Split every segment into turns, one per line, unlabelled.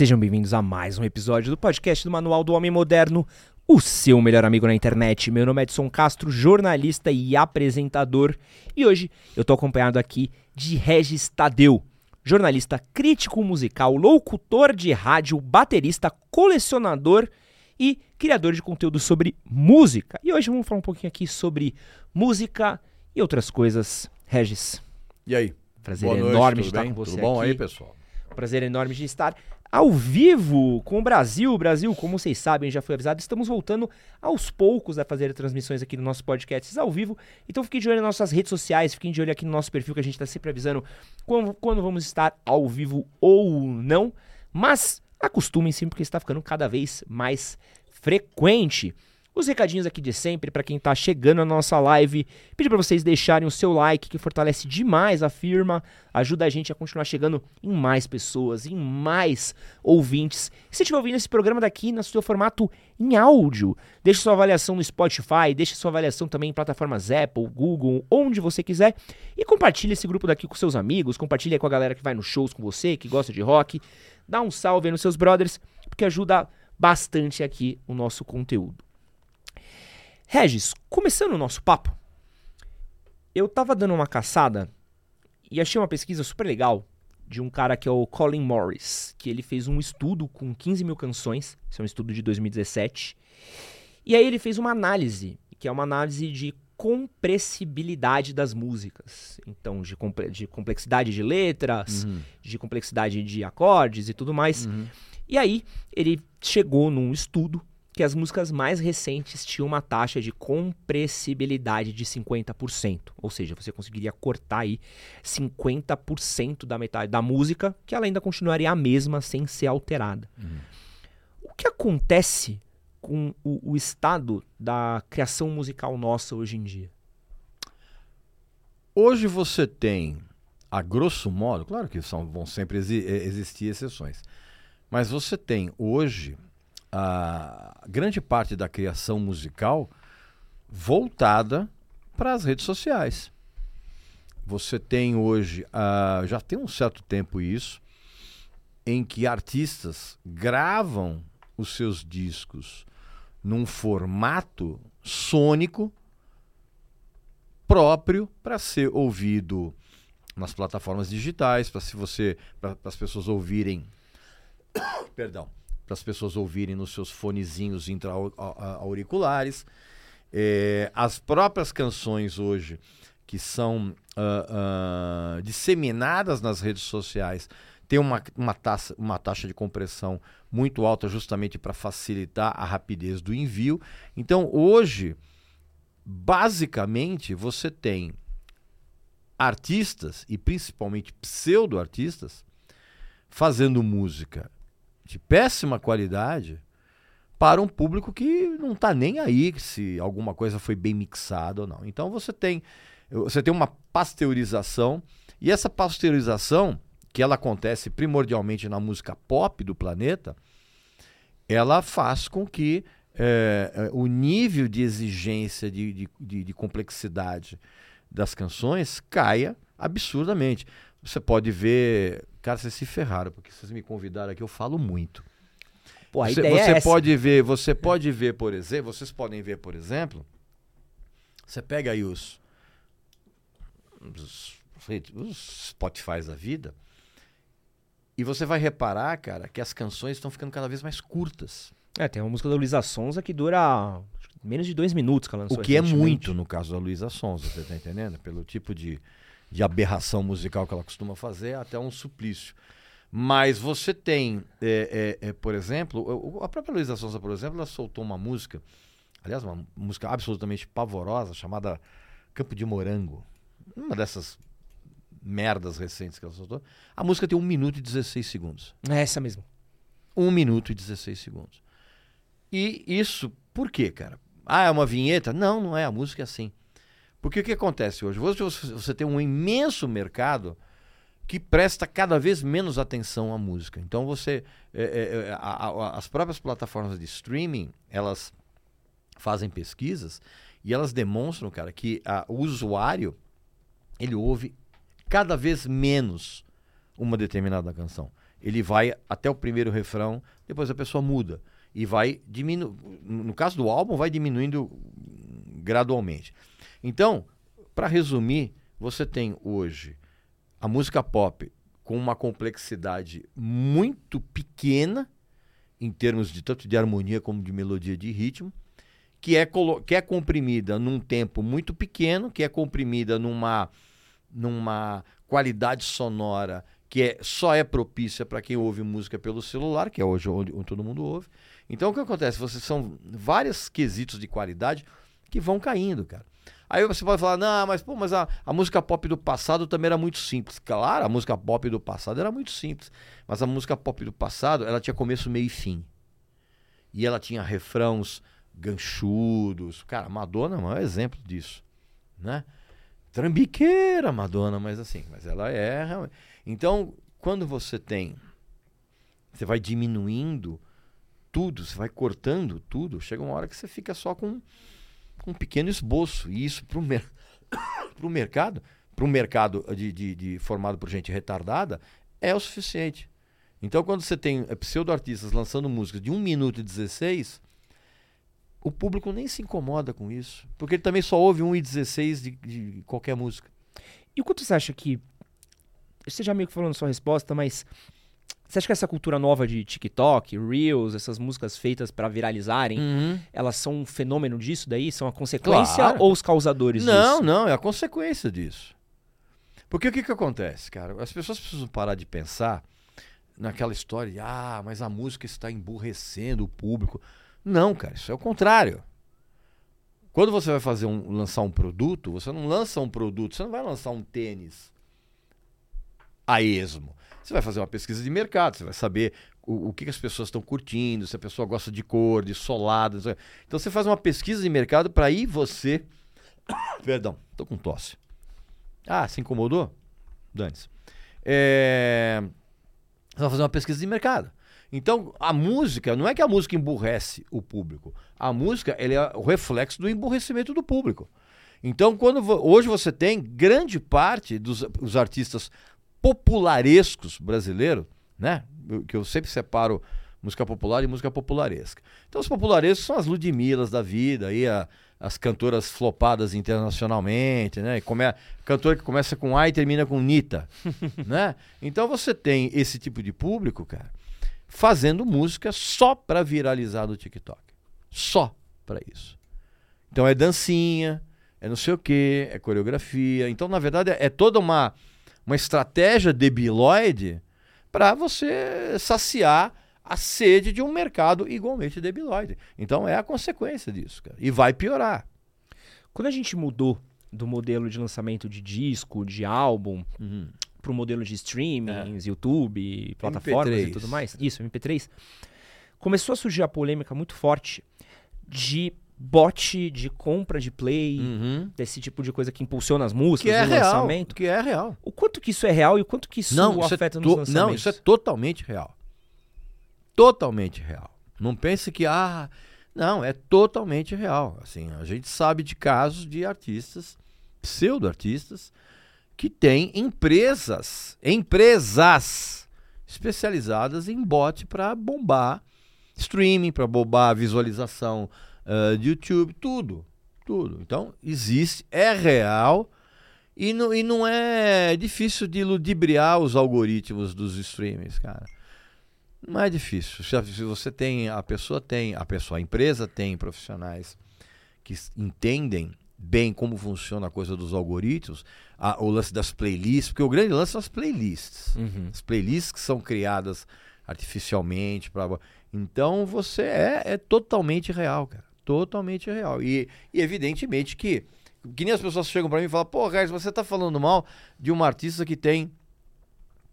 Sejam bem-vindos a mais um episódio do podcast do Manual do Homem Moderno, o seu melhor amigo na internet. Meu nome é Edson Castro, jornalista e apresentador, e hoje eu tô acompanhado aqui de Regis Tadeu, jornalista crítico musical, locutor de rádio, baterista, colecionador e criador de conteúdo sobre música. E hoje vamos falar um pouquinho aqui sobre música e outras coisas. Regis,
E aí?
prazer
Boa noite,
enorme de
tudo
estar
bem?
com você
Tudo bom
aqui.
aí, pessoal?
Prazer enorme de estar ao vivo com o Brasil. Brasil, como vocês sabem, já foi avisado, estamos voltando aos poucos a fazer transmissões aqui no nosso podcast ao vivo. Então fiquem de olho nas nossas redes sociais, fiquem de olho aqui no nosso perfil que a gente está sempre avisando quando, quando vamos estar ao vivo ou não. Mas acostumem-se porque está ficando cada vez mais frequente. Os recadinhos aqui de sempre para quem está chegando na nossa live, pedir para vocês deixarem o seu like que fortalece demais a firma, ajuda a gente a continuar chegando em mais pessoas, em mais ouvintes. E se estiver ouvindo esse programa daqui no seu formato em áudio, deixe sua avaliação no Spotify, deixe sua avaliação também em plataformas Apple, Google, onde você quiser e compartilhe esse grupo daqui com seus amigos, compartilhe com a galera que vai nos shows com você, que gosta de rock. Dá um salve aí nos seus brothers, porque ajuda bastante aqui o nosso conteúdo. Regis, começando o nosso papo, eu tava dando uma caçada e achei uma pesquisa super legal de um cara que é o Colin Morris, que ele fez um estudo com 15 mil canções, isso é um estudo de 2017, e aí ele fez uma análise, que é uma análise de compressibilidade das músicas. Então, de, comple- de complexidade de letras,
Uhum.
de complexidade de acordes e tudo mais. E aí, ele chegou num estudo que as músicas mais recentes tinham uma taxa de compressibilidade de 50%. Ou seja, você conseguiria cortar aí 50% da metade da música, que ela ainda continuaria a mesma sem ser alterada. O que acontece com o, o estado da criação musical nossa hoje em dia?
Hoje você tem, a grosso modo, claro que são, vão sempre eh, existir exceções, mas você tem hoje a grande parte da criação musical voltada para as redes sociais. Você tem hoje, ah, já tem um certo tempo isso, em que artistas gravam os seus discos num formato sônico próprio para ser ouvido nas plataformas digitais, para se você para as pessoas ouvirem perdão, para as pessoas ouvirem nos seus fonezinhos intra-auriculares. É, as próprias canções hoje que são ah, ah, disseminadas nas redes sociais têm uma, uma, taxa, uma taxa de compressão muito alta justamente para facilitar a rapidez do envio. Então hoje, basicamente, você tem artistas e principalmente pseudo-artistas fazendo música de péssima qualidade para um público que não está nem aí se alguma coisa foi bem mixada ou não. Então você tem você tem uma pasteurização e essa pasteurização que ela acontece primordialmente na música pop do planeta, ela faz com que eh, o nível de exigência de, de- de complexidade das canções caia absurdamente. Você pode ver. Cara, vocês se ferraram, porque vocês me convidaram aqui, eu falo muito.
Pô,
você você
é
pode ver, você pode ver, por exemplo, vocês podem ver, por exemplo, você pega aí os, os, os Spotify da vida e você vai reparar, cara, que as canções estão ficando cada vez mais curtas.
É, tem uma música da Luísa Sonza que dura menos de dois minutos que ela lançou
O que é muito no caso da Luísa Sonza, você tá entendendo? Pelo tipo de, de aberração musical que ela costuma fazer, é até um suplício. Mas você tem, é, é, é, por exemplo, a própria Luísa Sonza, por exemplo, ela soltou uma música, aliás, uma música absolutamente pavorosa, chamada Campo de Morango. Uma dessas merdas recentes que ela soltou. A música tem 1 minuto e 16 segundos.
É essa mesmo.
1 minuto e 16 segundos. E isso, por quê, cara? Ah, é uma vinheta? Não, não é. A música é assim. Porque o que acontece hoje? Hoje você, tem um imenso mercado que presta cada vez menos atenção à música. Então você. é, é, é, a- a- as próprias plataformas de streaming, elas fazem pesquisas e elas demonstram, cara, que a- o usuário ele ouve cada vez menos uma determinada canção. ele vai até o primeiro refrão, depois a pessoa muda. E vai diminuindo. No caso do álbum, vai diminuindo gradualmente. Então, para resumir, você tem hoje a música pop com uma complexidade muito pequena, em termos de tanto de harmonia como de melodia de ritmo, que é, que é comprimida num tempo muito pequeno, que é comprimida numa, numa qualidade sonora que é, só é propícia para quem ouve música pelo celular, que é hoje onde, onde, todo mundo ouve. Então o que acontece? Você são vários quesitos de qualidade que vão caindo, cara. Aí você pode falar, não, mas pô, mas a, a música pop do passado também era muito simples. Claro, a música pop do passado era muito simples. Mas a música pop do passado, ela tinha começo, meio e fim. E ela tinha refrãos ganchudos. Cara, Madonna é maior exemplo disso, né? Trambiqueira Madonna, mas assim, mas ela é realmente. Então, quando você tem, você vai diminuindo tudo, você vai cortando tudo, chega uma hora que você fica só com um pequeno esboço. E isso para o mer mercado, para um mercado de, de, de, formado por gente retardada, é o suficiente. Então, quando você tem é, pseudo-artistas lançando músicas de 1 minuto e 16, o público nem se incomoda com isso. Porque ele também só ouve 1 e 16 de, de qualquer música.
E o quanto você acha que. Você já meio que falou na sua resposta, mas. Você acha que essa cultura nova de TikTok, Reels, essas músicas feitas para viralizarem, uhum. elas são um fenômeno disso daí? São a consequência claro. ou os causadores
não,
disso?
Não, não, é a consequência disso. Porque o que, que acontece, cara? As pessoas precisam parar de pensar naquela história de, ah, mas a música está emburrecendo o público. Não, cara, isso é o contrário. Quando você vai fazer um, lançar um produto, você não lança um produto, você não vai lançar um tênis a esmo. Você vai fazer uma pesquisa de mercado, você vai saber o, o que, que, as pessoas estão curtindo, se a pessoa gosta de cor, de solado. Então você faz uma pesquisa de mercado para aí você. Perdão, tô com tosse. Ah, se incomodou? Dane-se. É... Você vai fazer uma pesquisa de mercado. Então, a música, não é que a música emburrece o público. A música é o reflexo do emburrecimento do público. Então, quando hoje você tem grande parte dos, dos artistas popularescos brasileiros, né? Que eu sempre separo música popular e música popularesca. Então, os popularescos são as Ludmilas da vida, aí a, as cantoras flopadas internacionalmente, né? Come, cantora que começa com A e termina com Nita, né? Então, você tem esse tipo de público, cara, fazendo música só para viralizar no TikTok. Só para isso. Então é dancinha, é não sei o que, é coreografia. Então, na verdade, é toda uma, uma estratégia debilóide para você saciar a sede de um mercado igualmente debilóide. Então é a consequência disso, cara. E vai piorar.
Quando a gente mudou do modelo de lançamento de disco, de álbum, uhum para o modelo de streamings, é. YouTube, plataformas MP3. e tudo mais, isso, MP3, começou a surgir a polêmica muito forte de bot de compra de play, uhum. desse tipo de coisa que impulsiona as músicas,
que é real,
lançamento.
Que é real.
O quanto que isso é real e o quanto que isso
não,
afeta
isso
é nos lançamentos?
Não, isso é totalmente real. Totalmente real. Não pense que, ah, não, é totalmente real. Assim, a gente sabe de casos de artistas, pseudo-artistas, que tem empresas, empresas especializadas em bot para bombar streaming, para bombar visualização uh, de YouTube, tudo, tudo. Então existe, é real e não, e não é difícil de ludibriar os algoritmos dos streamings, cara. Não é difícil. Se você tem, a pessoa tem, a pessoa, a empresa tem profissionais que entendem bem como funciona a coisa dos algoritmos, a, o lance das playlists, porque o grande lance são as playlists. Uhum. As playlists que são criadas artificialmente. Pra... Então você é, é totalmente real, cara. Totalmente real. E, e evidentemente que. Que nem as pessoas chegam para mim e falam, pô, Regis, você tá falando mal de uma artista que tem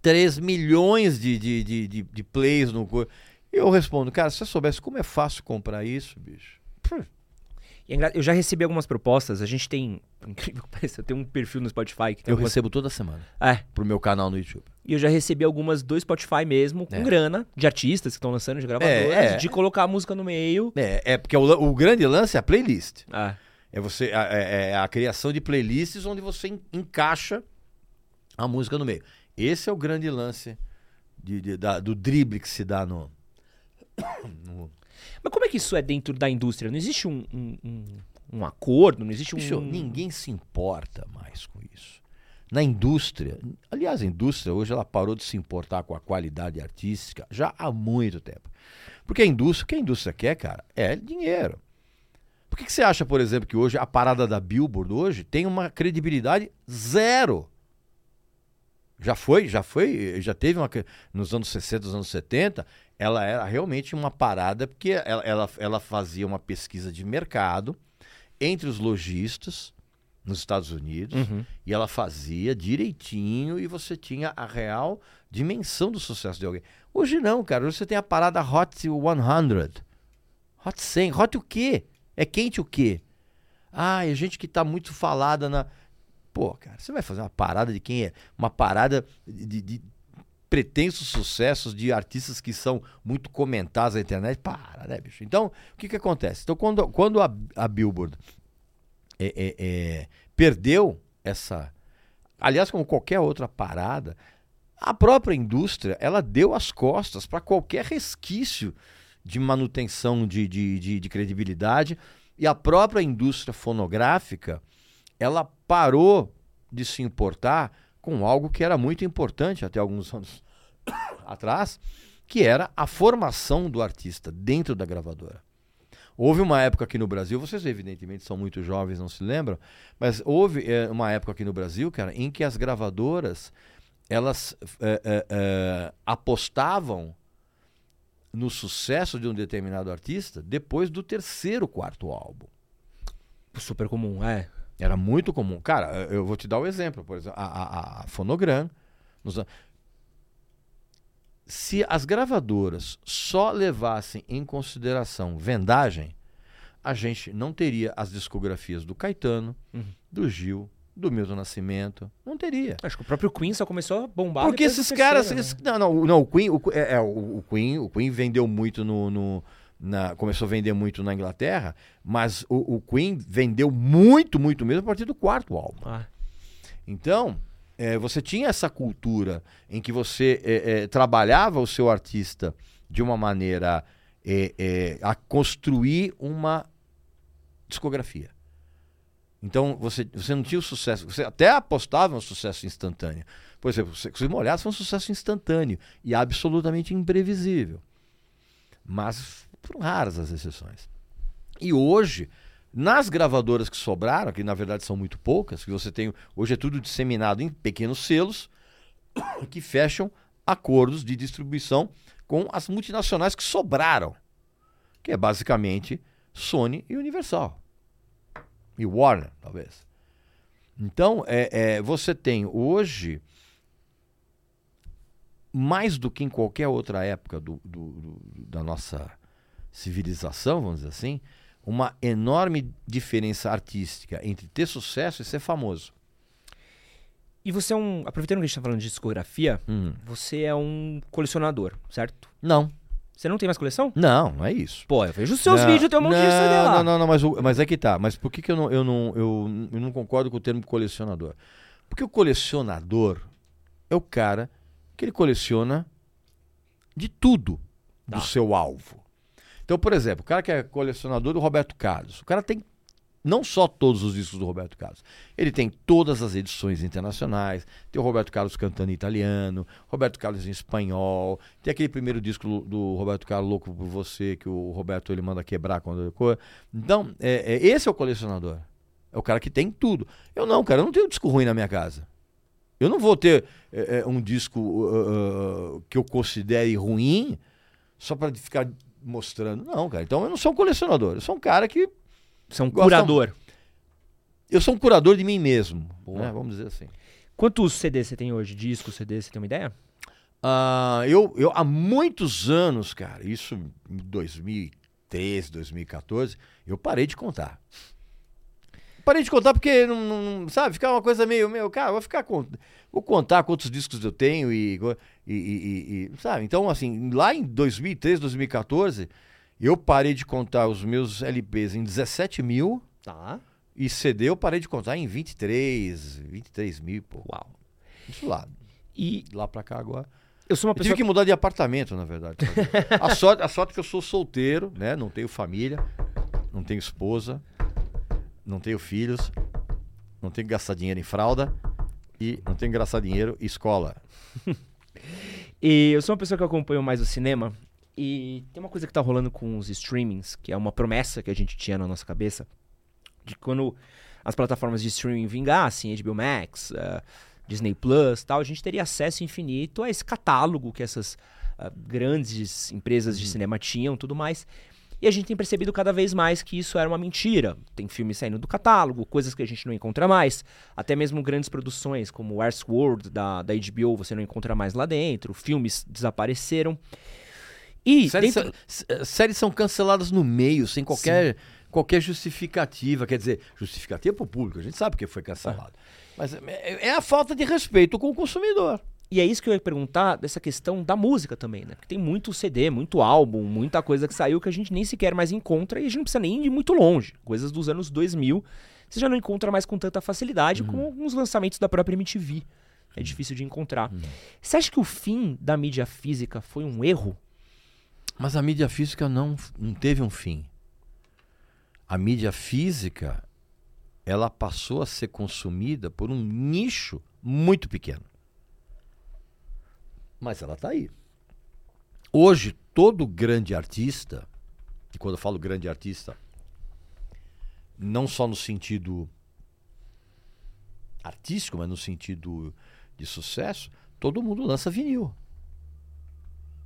3 milhões de, de, de, de, de plays no corpo. Eu respondo, cara, se você soubesse como é fácil comprar isso, bicho. Pff,
eu já recebi algumas propostas. A gente tem. Incrível que pareça, eu tenho um perfil no Spotify que
Eu
algumas...
recebo toda semana.
É.
Pro meu canal no YouTube.
E eu já recebi algumas do Spotify mesmo, com é. grana, de artistas que estão lançando, de gravadoras, é, é. de colocar a música no meio.
É, é porque o, o grande lance é a playlist. É. É, você, é, é a criação de playlists onde você encaixa a música no meio. Esse é o grande lance de- de- da- do drible que se dá no. no-
Mas como é que isso é dentro da indústria? Não existe um, um, um- acordo? Não existe um.
Ninguém se importa mais com isso. Na indústria, aliás, a indústria hoje ela parou de se importar com a qualidade artística já há muito tempo. Porque a indústria, o que a indústria quer, cara, é dinheiro. Por que, que você acha, por exemplo, que hoje a parada da Billboard hoje tem uma credibilidade zero? Já foi, já foi, já teve uma. Nos anos 60, nos anos 70, ela era realmente uma parada, porque ela, ela, ela fazia uma pesquisa de mercado entre os lojistas nos Estados Unidos
Uhum.
e ela fazia direitinho e você tinha a real dimensão do sucesso de alguém. Hoje não, cara. Hoje você tem a parada Hot 100. Hot 100. Hot o quê? É quente o quê? Ah, é gente que tá muito falada na. Pô, cara, você vai fazer uma parada de quem é? Uma parada de, de pretensos sucessos de artistas que são muito comentados na internet. Para, né, bicho? Então, o que que acontece? Então, quando, quando a, a Billboard é, é, é, perdeu essa. Aliás, como qualquer outra parada, a própria indústria ela deu as costas para qualquer resquício de manutenção de, de, de, de credibilidade e a própria indústria fonográfica ela parou de se importar com algo que era muito importante até alguns anos atrás, que era a formação do artista dentro da gravadora. Houve uma época aqui no Brasil, vocês evidentemente são muito jovens, não se lembram, mas houve eh, uma época aqui no Brasil, cara, em que as gravadoras elas eh, eh, apostavam no sucesso de um determinado artista depois do terceiro, quarto álbum.
Super comum, é.
Era muito comum. Cara, eu vou te dar o um exemplo, por exemplo, a, a, a Fonogram. nos Se as gravadoras só levassem em consideração vendagem, a gente não teria as discografias do Caetano,
Uhum.
do Gil, do Milton Nascimento. Não teria.
Acho que o próprio Queen só começou a bombar.
Porque esses caras. esses-
né?
não, não, não, o Queen, o, é, é, o, o Queen, o Queen vendeu muito no. no- na- começou a vender muito na Inglaterra, mas o, o Queen vendeu muito, muito mesmo a partir do quarto álbum.
Ah,
Então, eh, você tinha essa cultura em que você eh, eh, trabalhava o seu artista de uma maneira a construir uma discografia. Então, você, você não tinha o sucesso, você até apostava no sucesso instantâneo. Por exemplo, Secos e Molhados foi um sucesso instantâneo e absolutamente imprevisível. Mas foram raras as exceções. E hoje, nas gravadoras que sobraram, que na verdade são muito poucas, que você tem. Hoje é tudo disseminado em pequenos selos que fecham acordos de distribuição com as multinacionais que sobraram. Que é basicamente Sony e Universal. E Warner, talvez. Então, é, é, você tem hoje, mais do que em qualquer outra época do- do- do- da nossa civilização, vamos dizer assim, uma enorme diferença artística entre ter sucesso e ser famoso.
E você é um. Aproveitando que a gente tá falando de discografia,
Hum.
você é um colecionador, certo?
Não,
Você não tem mais coleção?
não, não é isso.
Pô, eu vejo os seus
Não,
vídeos, tem um monte de
não,
CD lá.
Não, não, não, mas, mas é que tá. Mas por que, que eu, não, eu, não, eu, eu não concordo com o termo colecionador? Porque o colecionador é o cara que ele coleciona de tudo
Tá.
do seu alvo. Então, por exemplo, o cara que é colecionador do Roberto Carlos, o cara tem não só todos os discos do Roberto Carlos, ele tem todas as edições internacionais, tem o Roberto Carlos cantando em italiano, Roberto Carlos em espanhol, tem aquele primeiro disco do Roberto Carlos Louco por Você, que o Roberto ele manda quebrar quando ele cor. Então, é, é- esse é o colecionador. É o cara que tem tudo. Eu não, cara, eu não tenho disco ruim na minha casa. Eu não vou ter é, é, um disco uh, uh, que eu considere ruim só para ficar mostrando. Não, cara. Então eu não sou um colecionador. Eu sou um cara que.
Você é um
Gosta-
curador.
Eu sou um curador de mim mesmo. Né? Vamos dizer assim.
Quantos CDs você tem hoje? Discos, CDs, você tem uma ideia?
Ah, eu, eu, há muitos anos, cara, isso em 2013, 2014, eu parei de contar. Parei de contar porque, não, não- sabe, ficar uma coisa meio, meio, cara, vou ficar vou contar quantos discos eu tenho e, e, e- e- sabe, então assim, lá em 2013, 2014, eu parei de contar os meus LPs em 17 mil
Tá.
e CD eu parei de contar em 23, 23 mil, pô.
Uau.
Isso lá,
E
lá pra cá agora.
Eu sou uma
Eu
pessoa
tive que mudar de apartamento, na verdade. a, sorte, a sorte é que eu sou solteiro, né? Não tenho família, não tenho esposa, não tenho filhos, não tenho que gastar dinheiro em fralda e não tenho que gastar dinheiro em escola.
E eu sou uma pessoa que acompanha mais o cinema. E tem uma coisa que tá rolando com os streamings, que é uma promessa que a gente tinha na nossa cabeça, de quando as plataformas de streaming vingassem, HBO Max, eh, Disney Plus tal, a gente teria acesso infinito a esse catálogo que essas ah, grandes empresas de cinema tinham tudo mais. E a gente tem percebido cada vez mais que isso era uma mentira. Tem filmes saindo do catálogo, coisas que a gente não encontra mais. Até mesmo grandes produções como Westworld da, da HBO você não encontra mais lá dentro. Filmes desapareceram. E
Séries,
dentro-
são, s- séries são canceladas no meio, sem qualquer, qualquer justificativa. Quer dizer, justificativa para o público, a gente sabe que foi cancelado. Mas é, é a falta de respeito com o consumidor.
E é isso que eu ia perguntar dessa questão da música também, né? Porque tem muito CD, muito álbum, muita coisa que saiu que a gente nem sequer mais encontra e a gente não precisa nem ir muito longe. Coisas dos anos 2000, você já não encontra mais com tanta facilidade como alguns lançamentos da própria MTV. É difícil de encontrar. Você acha que o fim da mídia física foi um erro?
Mas a mídia física não, não teve um fim. A mídia física, ela passou a ser consumida por um nicho muito pequeno. Mas ela está aí. Hoje, todo grande artista, e quando eu falo grande artista, não só no sentido artístico, mas no sentido de sucesso, todo mundo lança vinil.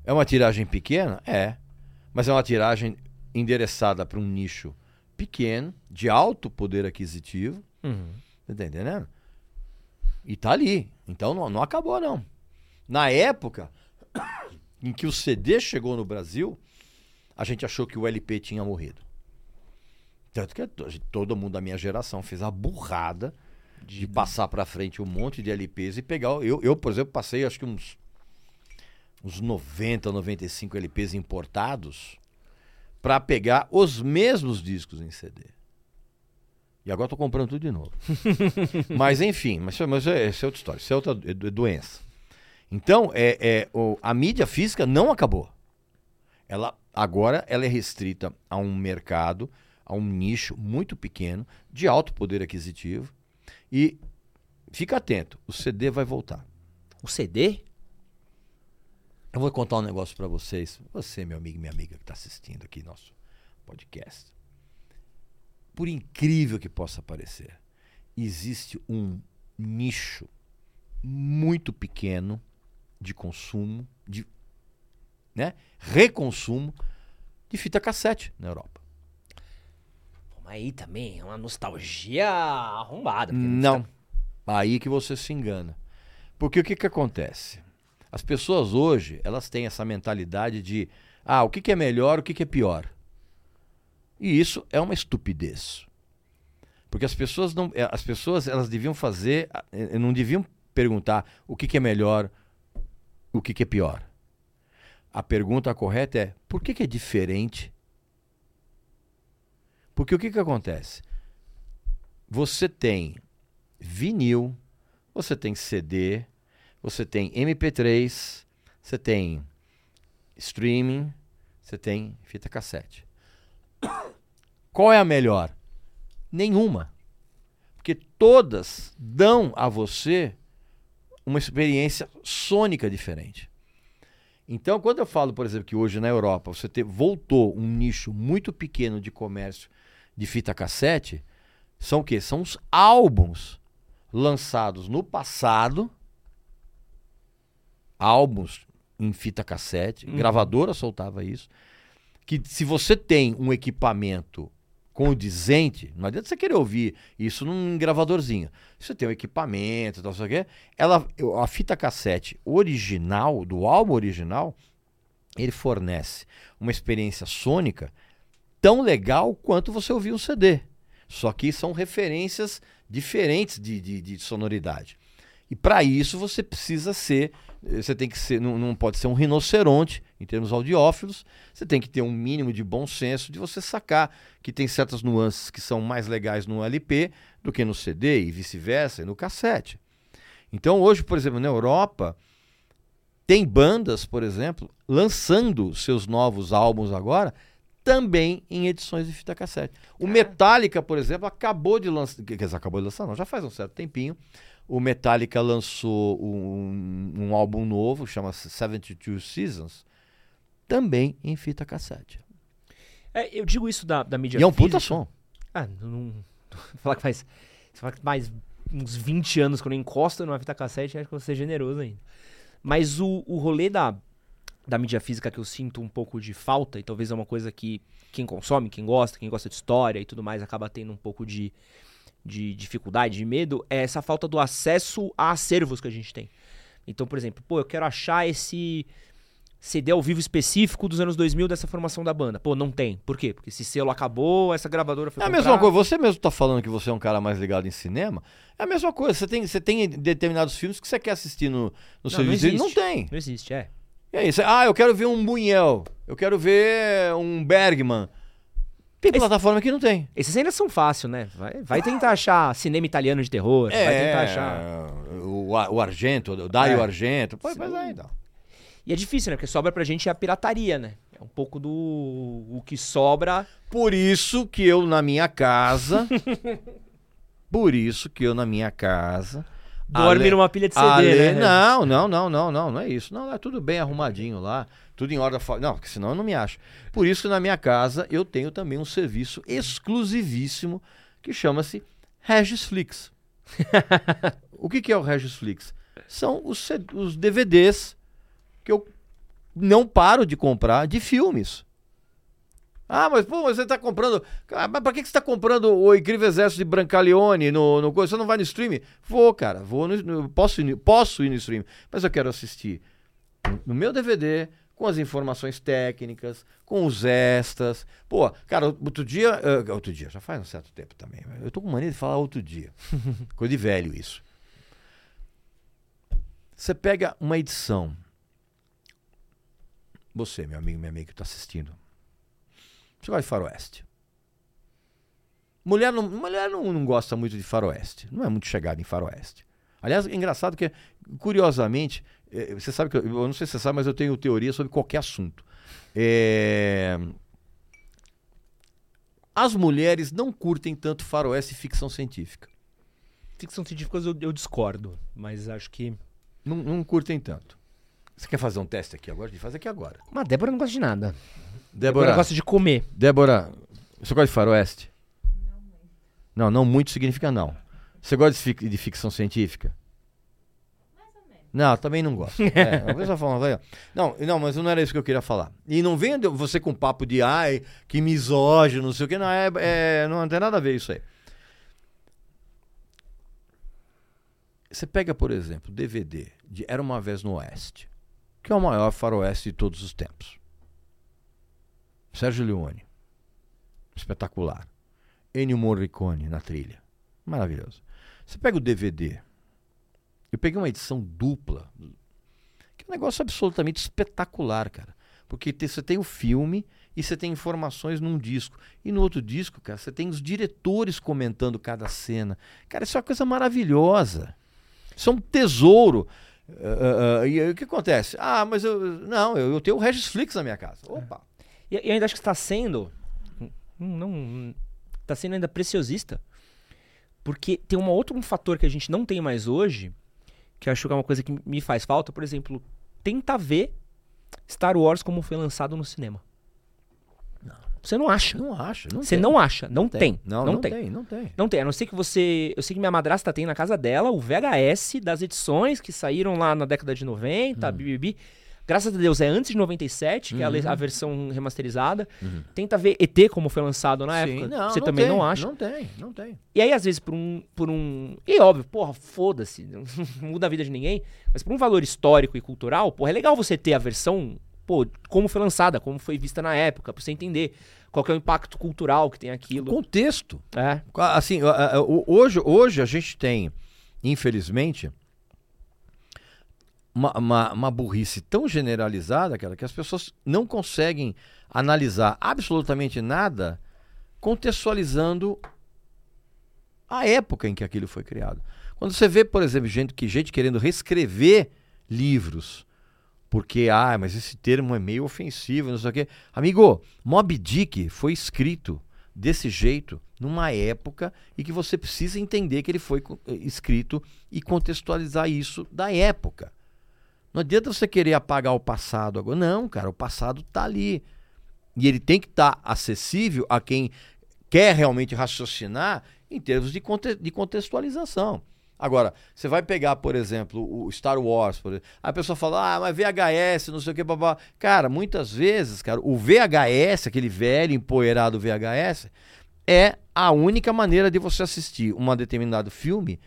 É uma tiragem pequena? É. Mas é uma tiragem endereçada para um nicho pequeno, de alto poder aquisitivo. Você tá entendendo? E tá ali. Então não, não acabou, não. Na época em que o CD chegou no Brasil, a gente achou que o LP tinha morrido. Tanto que to- todo mundo da minha geração fez a burrada de passar para frente um monte de LPs e pegar. Eu, eu, por exemplo, passei acho que uns uns 90, 95 LPs importados para pegar os mesmos discos em CD. E agora estou comprando tudo de novo. mas enfim, mas, isso- mas é- é outra história, isso é outra é é doença. Então, é, é, o- a mídia física não acabou. Ela agora ela é restrita a um mercado, a um nicho muito pequeno, de alto poder aquisitivo. E fica atento, o CD vai voltar.
O CD?
Eu vou contar um negócio pra vocês. Você, meu amigo e minha amiga que está assistindo aqui nosso podcast. Por incrível que possa parecer, existe um nicho muito pequeno de consumo, de né, reconsumo de fita cassete na Europa.
Aí também é uma nostalgia arrombada.
Não. Aí que você se engana. Porque o que, que acontece? As pessoas hoje, elas têm essa mentalidade de ah, o que, que é melhor, o que, que é pior. E isso é uma estupidez. Porque as pessoas não, eh, as pessoas elas deviam fazer, ah, eh, não deviam perguntar o que, que é melhor, o que, que é pior. A pergunta correta é por que, que é diferente? Porque o que, que acontece? Você tem vinil, você tem CD, você tem MP3, você tem streaming, você tem fita cassete. Qual é a melhor? Nenhuma. Porque todas dão a você uma experiência sônica diferente. Então, quando eu falo, por exemplo, que hoje na Europa você te- voltou um nicho muito pequeno de comércio de fita cassete, são o quê? São os álbuns lançados no passado, álbuns em fita cassete, gravadora soltava isso, que se você tem um equipamento condizente, não adianta você querer ouvir isso num gravadorzinho. Você tem um equipamento, tal, sei o quê, ela, a fita cassete original, do álbum original, ele fornece uma experiência sônica tão legal quanto você ouvir um CD. Só que são referências diferentes de, de, de sonoridade. E para isso você precisa ser, você tem que ser, não, não pode ser um rinoceronte em termos audiófilos, você tem que ter um mínimo de bom senso de você sacar que tem certas nuances que são mais legais no LP do que no CD e vice-versa, e no cassete. Então hoje, por exemplo, na Europa, tem bandas, por exemplo, lançando seus novos álbuns agora também em edições de fita cassete. O Metallica, por exemplo, acabou de lançar, quer dizer, acabou de lançar, não, já faz um certo tempinho. O Metallica lançou um, um álbum novo, chama-se 72 Seasons, também em fita cassete.
É, eu digo isso da, da mídia
E é um
física.
puta som.
Ah, não, não falar que faz, falar que mais uns 20 anos que eu não encosto numa fita cassete, acho que eu vou ser generoso ainda. Mas o, o rolê da, da mídia física que eu sinto um pouco de falta, e talvez é uma coisa que quem consome, quem gosta, quem gosta de história e tudo mais, acaba tendo um pouco de, de dificuldade, de medo, é essa falta do acesso a acervos que a gente tem. Então, por exemplo, pô, eu quero achar esse CD ao vivo específico dos anos 2000 dessa formação da banda. Pô, não tem. Por quê? Porque esse selo acabou, essa gravadora foi
É a mesma coisa, você mesmo tá falando que você é um cara mais ligado em cinema. É a mesma coisa, você tem, você tem determinados filmes que você quer assistir no, no
Não,
seu
não
vídeo. Não
existe.
tem.
Não existe, é.
E aí, você, ah, eu quero ver um Buñuel, eu quero ver um Bergman. Tem
Esse-
plataforma que não tem.
Esses ainda são fáceis, né? Vai, vai tentar achar cinema italiano de terror. Vai tentar achar.
É, o, o Argento, o Dario
É.
Argento. Pois, pois
Sim.
é, então.
E é difícil, né? Porque sobra pra gente a pirataria, né? É um pouco do. O que sobra.
Por isso que eu na minha casa. por isso que eu na minha casa.
Dorme
ale-
numa pilha de CD,
ale-
né?
Não, não, não, não, não, não é isso. Não, é tudo bem arrumadinho lá. Tudo em ordem. Não, porque senão eu não me acho. Por isso que na minha casa eu tenho também um serviço exclusivíssimo que chama-se Regisflix. o que, que é o Regisflix? São os, os DVDs que eu não paro de comprar de filmes. Ah, mas pô, você tá comprando. Ah, mas pra que que você tá comprando o Incrível Exército de Brancaleone no, no? Você não vai no stream? Vou, cara, vou no, no- posso, ir, no- posso ir no stream, mas eu quero assistir no- meu DVD, com as informações técnicas, com os extras. Pô, cara, outro dia. ah, outro dia, já faz um certo tempo também. Eu tô com mania de falar outro dia. Coisa de velho isso. Você pega uma edição. Você, meu amigo, minha amiga que tá assistindo. Você gosta de faroeste. Mulher não, mulher não, não gosta muito de faroeste. Não é muito chegada em faroeste. Aliás, é engraçado que, curiosamente, eh, você sabe que eu, eu não sei se você sabe, mas eu tenho teoria sobre qualquer assunto. É, As mulheres não curtem tanto faroeste e ficção científica.
Ficção científica eu, eu discordo. Mas acho que.
Não, não curtem tanto. Você quer fazer um teste aqui agora? A gente faz aqui agora.
Mas a Débora não gosta de nada.
Débora,
gosta de comer.
Débora, você gosta de faroeste? Não, não muito significa não. Você gosta de, fic- de ficção científica? Não, também não gosto. É, a pessoa fala, vai, ó. não, não, mas não era isso que eu queria falar. E não venha você com papo de ai, que misógino, não sei o que, não, é, é- não tem nada a ver isso aí. Você pega, por exemplo, DVD de Era Uma Vez no Oeste, que é o maior faroeste de todos os tempos. Sérgio Leone. Espetacular. Ennio Morricone na trilha. Maravilhoso. Você pega o DVD. Eu peguei uma edição dupla. Que é um negócio absolutamente espetacular, cara. Porque você tem o filme e você tem informações num disco. E no outro disco, cara, você tem os diretores comentando cada cena. Cara, isso é uma coisa maravilhosa. Isso é um tesouro. Ah, ah, ah, e o que acontece? Ah, mas eu. Não, eu, eu tenho o Regis Flix na minha casa. Opa!
E e eu ainda acho que está sendo. hum, Não. Está sendo ainda preciosista. Porque tem um outro um fator que a gente não tem mais hoje. Que eu acho que é uma coisa que me faz falta. Por exemplo, tenta ver Star Wars como foi lançado no cinema. Você não acha.
Não acha. Não
Você
tem.
não acha. Não tem.
Não,
não,
não
tem.
tem. Não tem.
Não tem, a não ser que você. Eu sei que minha madrasta tem na casa dela o VHS das edições que saíram lá na década de 90,
Hum.
bibibi. Graças a Deus é antes de 97, que é a
Uhum.
a, versão remasterizada. Tenta ver ET como foi lançado na
Sim,
época.
não,
você
não
também
tem,
não acha.
Não tem, não tem.
E aí, às vezes, por um. Por um... E óbvio, porra, foda-se. Não muda a vida de ninguém. Mas por um valor histórico e cultural, porra, é legal você ter a versão, pô, como foi lançada, como foi vista na época, pra você entender qual é o impacto cultural que tem aquilo.
Contexto.
É.
Assim, hoje, hoje a gente tem, infelizmente, uma, uma, uma burrice tão generalizada, cara, que as pessoas não conseguem analisar absolutamente nada contextualizando a época em que aquilo foi criado. Quando você vê, por exemplo, gente, que, gente querendo reescrever livros porque, ah, mas esse termo é meio ofensivo, não sei o quê. Amigo, Mob Dick foi escrito desse jeito numa época e que você precisa entender que ele foi eh, escrito e contextualizar isso da época. Não adianta você querer apagar o passado agora. Não, cara, o passado está ali. E ele tem que estar tá acessível a quem quer realmente raciocinar em termos de, conte de contextualização. Agora, você vai pegar, por exemplo, o Star Wars, por exemplo, a pessoa fala, ah, mas VHS, não sei o que, babá. Cara, muitas vezes, cara, o VHS, aquele velho empoeirado VHS, é a única maneira de você assistir um determinado filme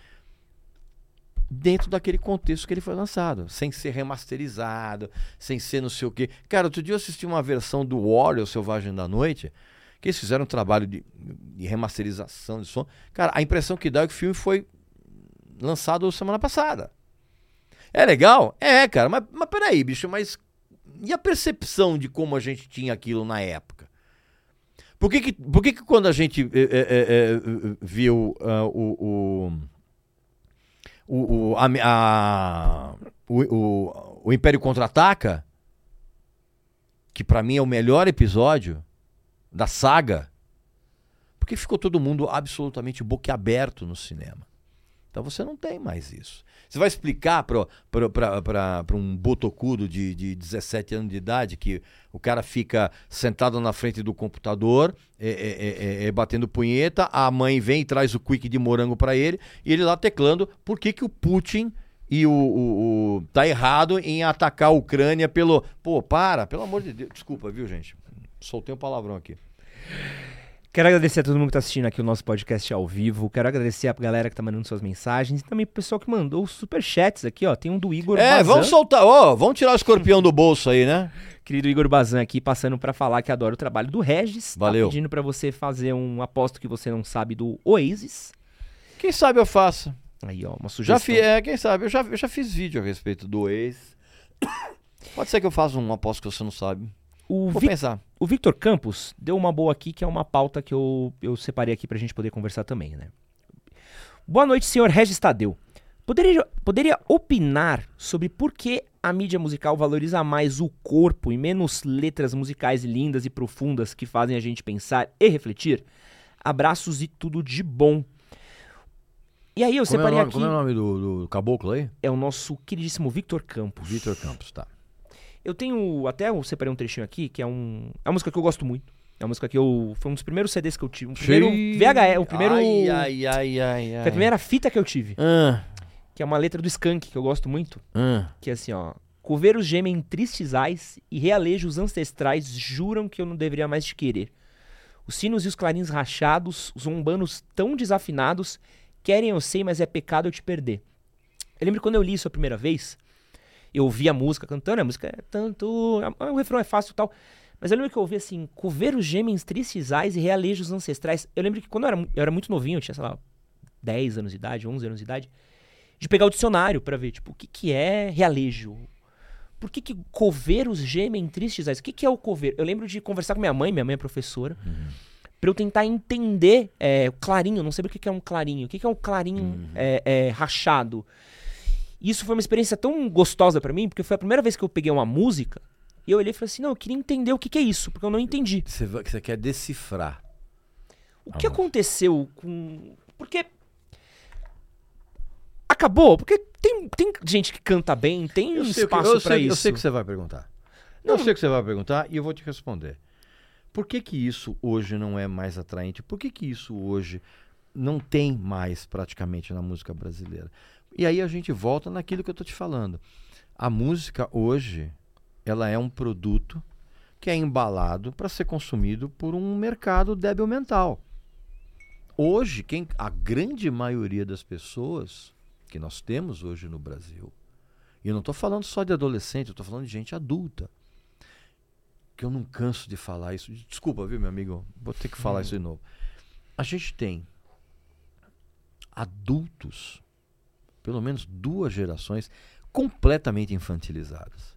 dentro daquele contexto que ele foi lançado, sem ser remasterizado, sem ser não sei o quê. Cara, outro dia eu assisti uma versão do Warrior Selvagem da Noite, que eles fizeram um trabalho de, de remasterização de som. Cara, a impressão que dá é que o filme foi lançado semana passada. É legal? É, cara, mas, mas peraí, bicho, mas e a percepção de como a gente tinha aquilo na época? Por que que, por que, que quando a gente é, é, é, viu uh, o, o, o, a, a, o, o, o Império Contra-Ataca, que para mim é o melhor episódio da saga, porque ficou todo mundo absolutamente boquiaberto no cinema. Então você não tem mais isso. Você vai explicar para um botocudo de, de 17 anos de idade que o cara fica sentado na frente do computador, é, é, é, é batendo punheta, a mãe vem e traz o quick de morango para ele, e ele lá teclando por que, que o Putin e o, o, o, tá errado em atacar a Ucrânia pelo. Pô, para, pelo amor de Deus. Desculpa, viu, gente? Soltei um palavrão aqui.
Quero agradecer a todo mundo que está assistindo aqui o nosso podcast ao vivo. Quero agradecer a galera que está mandando suas mensagens e também o pessoal que mandou os superchats aqui, ó. Tem um do Igor
É, Bazan. vamos soltar, ó, vamos tirar o escorpião do bolso aí, né?
Querido Igor Bazan aqui, passando para falar que adora o trabalho do Regis.
Tá Valeu.
Tá pedindo para você fazer um aposto que você não sabe do Oasis.
Quem sabe eu faço.
Aí, ó, uma sugestão.
Já fiz, é, quem sabe, eu já, eu já fiz vídeo a respeito do Oasis. Pode ser que eu faça um aposto que você não sabe.
O
Vou Vi pensar.
O Victor Campos deu uma boa aqui, que é uma pauta que eu, eu separei aqui pra gente poder conversar também, né? Boa noite, senhor Regis Tadeu. Poderia, poderia opinar sobre por que a mídia musical valoriza mais o corpo e menos letras musicais lindas e profundas que fazem a gente pensar e refletir? Abraços e tudo de bom. E aí eu como separei
é
aqui.
Como é o nome do, do caboclo aí?
É o nosso queridíssimo Victor Campos.
Victor Campos, tá.
Eu tenho. Até eu separei um trechinho aqui, que é um. É uma música que eu gosto muito. É uma música que eu. Foi um dos primeiros CDs que eu tive. O primeiro VHS, o primeiro.
Ai, ai, ai, ai,
Foi a primeira fita que eu tive.
Ah.
Que é uma letra do Skank, que eu gosto muito.
Ah.
Que é assim, ó. Coveiros gemem tristes ais e realejos ancestrais juram que eu não deveria mais te querer. Os sinos e os clarins rachados, os umbanos tão desafinados, querem eu sei, mas é pecado eu te perder. Eu lembro quando eu li isso a primeira vez, eu ouvi a música cantando, a música é tanto. O refrão é fácil e tal. Mas eu lembro que eu ouvi assim, coveiros gemens tristes ais e realejos ancestrais. Eu lembro que quando eu era, eu era muito novinho, eu tinha, sei lá, 10 anos de idade, 11 anos de idade, de pegar o dicionário para ver, tipo, o que, que é realejo? Por que, que coveiros gemem tristes ais? O que, que é o coveiro? Eu lembro de conversar com minha mãe, minha mãe é professora, uhum. para eu tentar entender é, o clarinho, não sei o que, que é um clarinho, o que, que é um clarinho uhum. é, é, rachado. Isso foi uma experiência tão gostosa para mim, porque foi a primeira vez que eu peguei uma música e eu olhei e falei assim: não, eu queria entender o que, que é isso, porque eu não entendi.
Você, você quer decifrar.
O que aconteceu com. Porque. Acabou? Porque tem, tem gente que canta bem, tem eu espaço para isso.
Eu sei que você vai perguntar. Não, eu sei que você vai perguntar e eu vou te responder. Por que, que isso hoje não é mais atraente? Por que, que isso hoje não tem mais praticamente na música brasileira? E aí a gente volta naquilo que eu estou te falando. A música hoje, ela é um produto que é embalado para ser consumido por um mercado débil mental. Hoje, quem a grande maioria das pessoas que nós temos hoje no Brasil, e eu não estou falando só de adolescente, eu estou falando de gente adulta, que eu não canso de falar isso. Desculpa, viu, meu amigo? Vou ter que falar hum. isso de novo. A gente tem adultos pelo menos duas gerações completamente infantilizadas.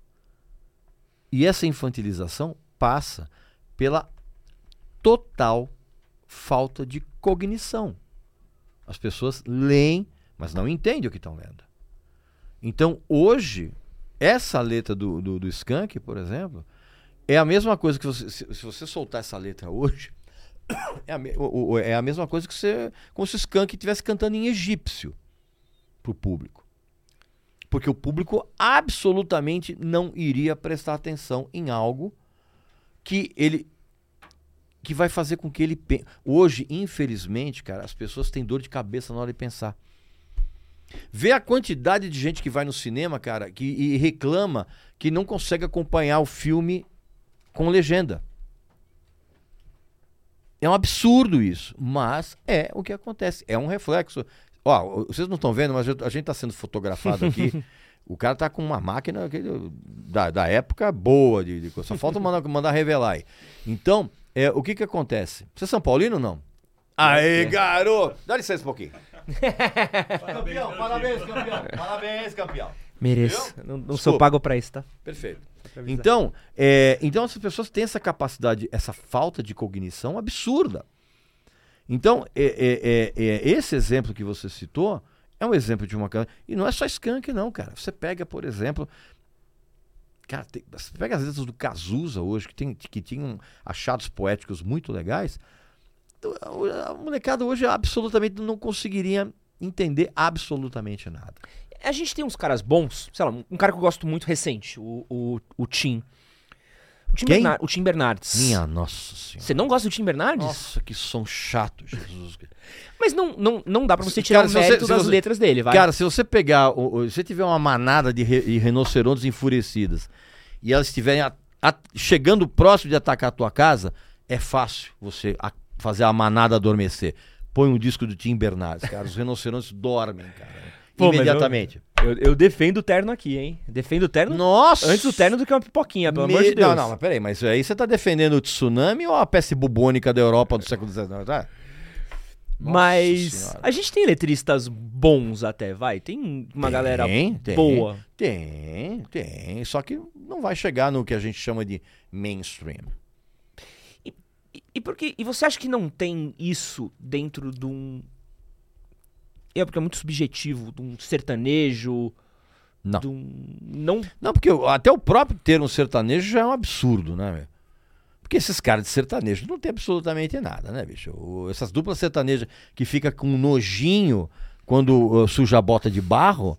E essa infantilização passa pela total falta de cognição. As pessoas leem, mas não entendem o que estão lendo. Então, hoje, essa letra do, do, do Skank, por exemplo, é a mesma coisa que você, se, se você soltar essa letra hoje, é a, me- é a mesma coisa que você. Como se o Skank estivesse cantando em egípcio pro público. Porque o público absolutamente não iria prestar atenção em algo que ele. que vai fazer com que ele. pe- Hoje, infelizmente, cara, as pessoas têm dor de cabeça na hora de pensar. Vê a quantidade de gente que vai no cinema, cara, que, e reclama que não consegue acompanhar o filme com legenda. É um absurdo isso, mas é o que acontece. É um reflexo. Ó, vocês não estão vendo, mas a gente está sendo fotografado aqui. o cara tá com uma máquina da, da época boa, de, de coisa. só falta mandar, mandar revelar aí. Então, é, o que que acontece? Você é São Paulino ou não? Aê, garoto! Dá licença um pouquinho. campeão, parabéns, campeão. Parabéns, campeão.
Mereço. Não, não sou pago pra isso, tá?
Perfeito. Então, é, então essas pessoas têm essa capacidade, essa falta de cognição absurda. Então, é, é, é, é, esse exemplo que você citou é um exemplo de uma canção. E não é só skunk, não, cara. Você pega, por exemplo. Cara, tem- você pega as letras do Cazuza hoje, que, tem, que tinham achados poéticos muito legais. Então, a molecada hoje absolutamente não conseguiria entender absolutamente nada.
A gente tem uns caras bons, sei lá, um cara que eu gosto muito recente, o, o, o Tim. O Tim,
Quem?
Bernar- o Tim Bernardes.
Minha nossa senhora.
Você não gosta do Tim Bernardes?
Nossa, que som chato, Jesus.
Mas não, não, não dá pra você tirar
Cara,
o
você-
mérito
se
das
você-
letras dele, vai.
Cara, se você pegar, se você tiver uma manada de, re- de rinocerontes enfurecidas e elas estiverem a- a- chegando próximo de atacar a tua casa, é fácil você a- fazer a manada adormecer. Põe um disco do Tim Bernardes, cara. Os rinocerontes dormem, cara.
Pô,
imediatamente.
Eu, eu defendo o terno aqui, hein? Defendo o terno
Nossa!
antes do terno do que uma pipoquinha, pelo amor
Me-
de Deus.
Não, não, mas peraí, mas aí você tá defendendo o tsunami ou a peste bubônica da Europa do século XIX? Tá?
Mas
Senhora.
a gente tem letristas bons até, vai. Tem uma galera
Tem, tem.
boa.
Tem, tem. Só que não vai chegar no que a gente chama de mainstream.
E, e por que- e você acha que não tem isso dentro de um. É porque é muito subjetivo, de um sertanejo.
Não.
De um. Não.
Não, porque o- até o próprio termo sertanejo já é um absurdo, né, meu? Porque esses caras de sertanejo não tem absolutamente nada, né, bicho? O- essas duplas sertanejas que fica com nojinho quando uh, suja a bota de barro,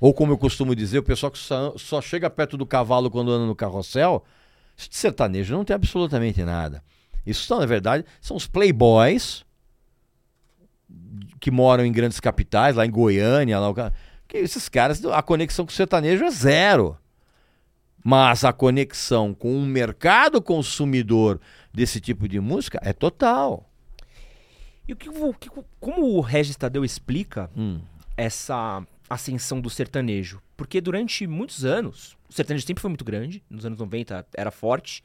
ou como eu costumo dizer, o pessoal que só, só chega perto do cavalo quando anda no carrossel, isso de sertanejo não tem absolutamente nada. Isso, são, na verdade, são os playboys que moram em grandes capitais, lá em Goiânia, lá que esses caras, a conexão com o sertanejo é zero. Mas a conexão com o mercado consumidor desse tipo de música é total.
E o que, o que- como o Regis Tadeu explica
Hum.
essa ascensão do sertanejo? Porque durante muitos anos, o sertanejo sempre foi muito grande, nos anos 90 era forte,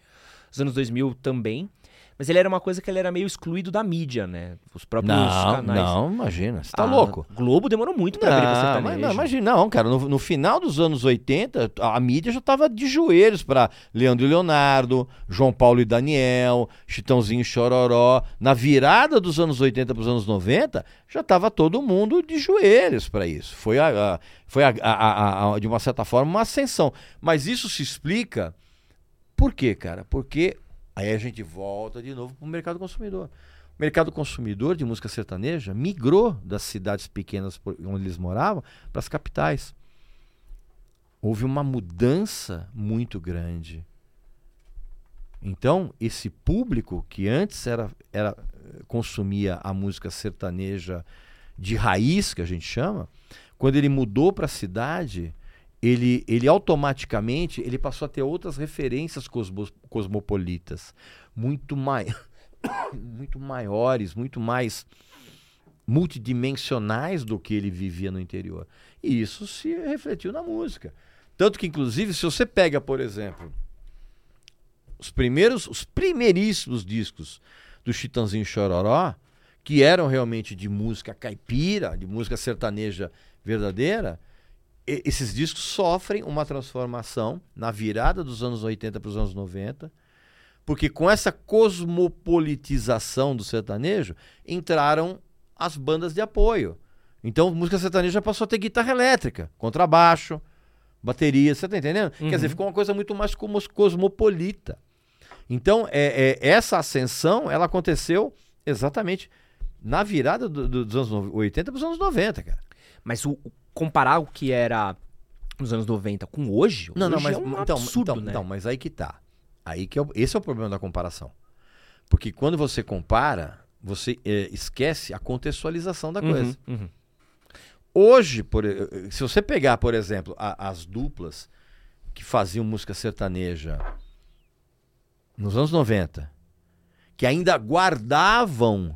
nos anos 2000 também, mas ele era uma coisa que ele era meio excluído da mídia, né? Os próprios
Não,
canais.
não, imagina. Você tá
Ah,
louco?
Globo demorou muito pra abrir
Não, mas,
sertanejo.
não, imagina, não, cara. No, no final dos anos 80, a, a mídia já tava de joelhos para Leandro e Leonardo, João Paulo e Daniel, Chitãozinho e Chororó. Na virada dos anos 80 para os anos 90, já tava todo mundo de joelhos para isso. Foi, a, a- foi a- de uma certa forma, uma ascensão. Mas isso se explica por quê, cara? Porque aí a gente volta de novo para o mercado consumidor. O mercado consumidor de música sertaneja migrou das cidades pequenas onde eles moravam para as capitais. Houve uma mudança muito grande. Então, esse público que antes era, era consumia a música sertaneja de raiz, que a gente chama, quando ele mudou para a cidade, ele, ele automaticamente ele passou a ter outras referências cosmos- cosmopolitas, muito mais muito maiores, muito mais multidimensionais do que ele vivia no interior. E isso se refletiu na música. Tanto que, inclusive, se você pega, por exemplo, os primeiros, os primeiríssimos discos do Chitãozinho Chororó, que eram realmente de música caipira, de música sertaneja verdadeira, esses discos sofrem uma transformação na virada dos anos 80 para os anos 90, porque com essa cosmopolitização do sertanejo, entraram as bandas de apoio. Então, música sertaneja passou a ter guitarra elétrica, contrabaixo, bateria, você tá entendendo?
Uhum.
Quer dizer, ficou uma coisa muito mais cosmopolita. Então, é, é, essa ascensão, ela aconteceu exatamente na virada do- do- dos anos no- 80 para os anos 90, cara.
Mas o- comparar o que era nos anos 90 com hoje,
Não, não,
hoje
mas
é um
então,
absurdo,
então,
né?
então, mas aí que tá. Aí que é o- esse é o problema da comparação. Porque quando você compara, você é, esquece a contextualização da coisa.
Uhum, uhum.
Hoje, por e- se você pegar, por exemplo, a- as duplas que faziam música sertaneja nos anos 90, que ainda guardavam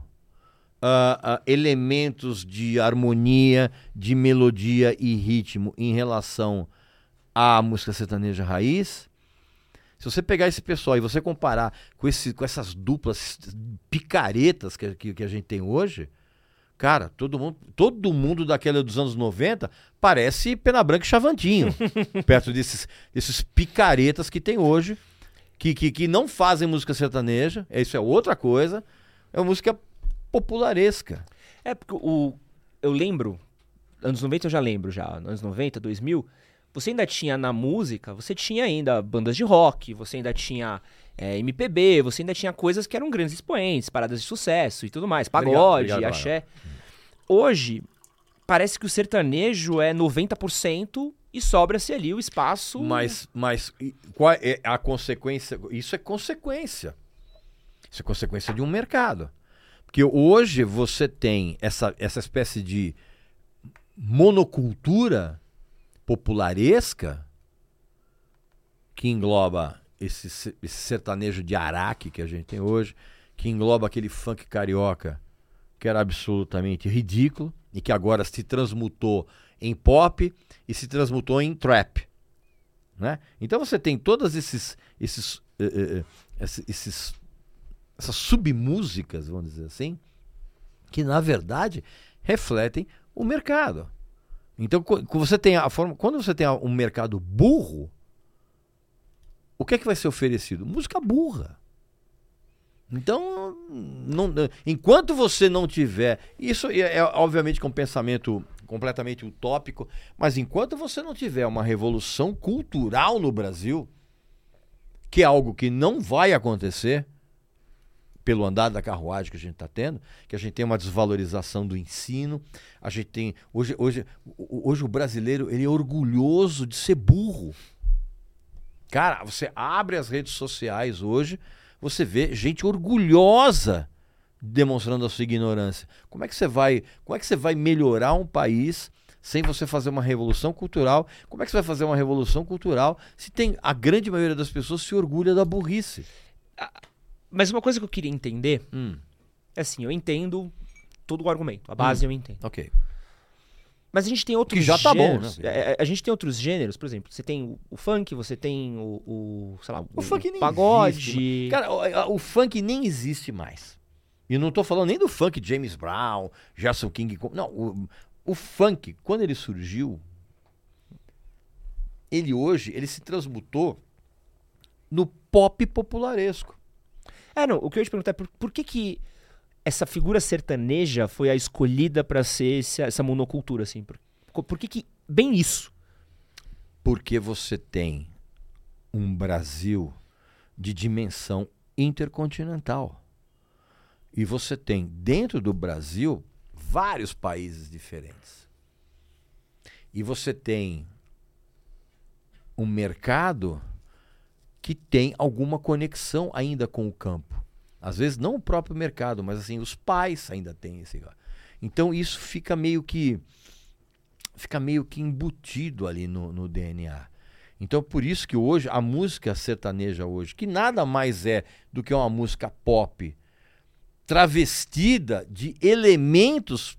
ah, ah, elementos de harmonia, de melodia e ritmo em relação à música sertaneja raiz. Se você pegar esse pessoal e você comparar com, esse, com essas duplas picaretas que, que, que a gente tem hoje, cara, todo mundo, todo mundo daquela dos anos 90 parece Pena Branca e Chavantinho, perto desses, desses picaretas que tem hoje, que, que, que não fazem música sertaneja, isso é outra coisa, é uma música popularesca.
É, porque o. Eu lembro. Anos 90 eu já lembro já. Anos 90, 2000. Você ainda tinha na música, você tinha ainda bandas de rock, você ainda tinha é, MPB, você ainda tinha coisas que eram grandes expoentes, paradas de sucesso e tudo mais.
Obrigado,
Pagode,
obrigado,
axé. Hoje, parece que o sertanejo é 90% e sobra-se ali o espaço.
Mas, mas qual é a consequência? Isso é consequência. Isso é consequência de um mercado. Porque hoje você tem essa, essa espécie de monocultura popularesca que engloba esse, se- esse sertanejo de araque que a gente tem hoje, que engloba aquele funk carioca que era absolutamente ridículo e que agora se transmutou em pop e se transmutou em trap. Né? Então você tem todas esses, esses, eh, esses, esses- essas submúsicas, vamos dizer assim, que na verdade refletem o mercado. Então você tem a forma, quando você tem um mercado burro, o que é que vai ser oferecido? Música burra. Então, não- enquanto você não tiver. Isso é, é, obviamente é um pensamento completamente utópico, mas enquanto você não tiver uma revolução cultural no Brasil, que é algo que não vai acontecer pelo andar da carruagem que a gente está tendo, que a gente tem uma desvalorização do ensino, a gente tem hoje hoje hoje o brasileiro ele é orgulhoso de ser burro. Cara, você abre as redes sociais hoje, você vê gente orgulhosa demonstrando a sua ignorância. Como é que você vai, como é que você vai melhorar um país sem você fazer uma revolução cultural? Como é que você vai fazer uma revolução cultural se tem a grande maioria das pessoas se orgulha da burrice?
Mas uma coisa que eu queria entender
Hum,
é assim: eu entendo todo o argumento, a base eu entendo.
ok.
Mas a gente tem outros
Que já tá bom,
gêneros.
né?
É, é, a gente tem outros gêneros, por exemplo, você tem o, o funk, você tem o, o, sei lá,
O funk nem
pagode.
existe, Cara, o, o funk nem existe mais. E não tô falando nem do funk James Brown, Gerson King. Não, o, o funk, quando ele surgiu, ele hoje, ele se transmutou no pop popularesco.
É, não, o que eu ia te perguntar é por, por que que essa figura sertaneja foi a escolhida pra ser esse- essa monocultura, assim? Por, por que que bem isso?
Porque você tem um Brasil de dimensão intercontinental. E você tem dentro do Brasil vários países diferentes. E você tem um mercado que tem alguma conexão ainda com o campo. Às vezes não o próprio mercado, mas assim, os pais ainda têm esse. Então isso fica meio que fica meio que embutido ali no, no DNA. Então por isso que hoje a música sertaneja hoje, que nada mais é do que uma música pop travestida de elementos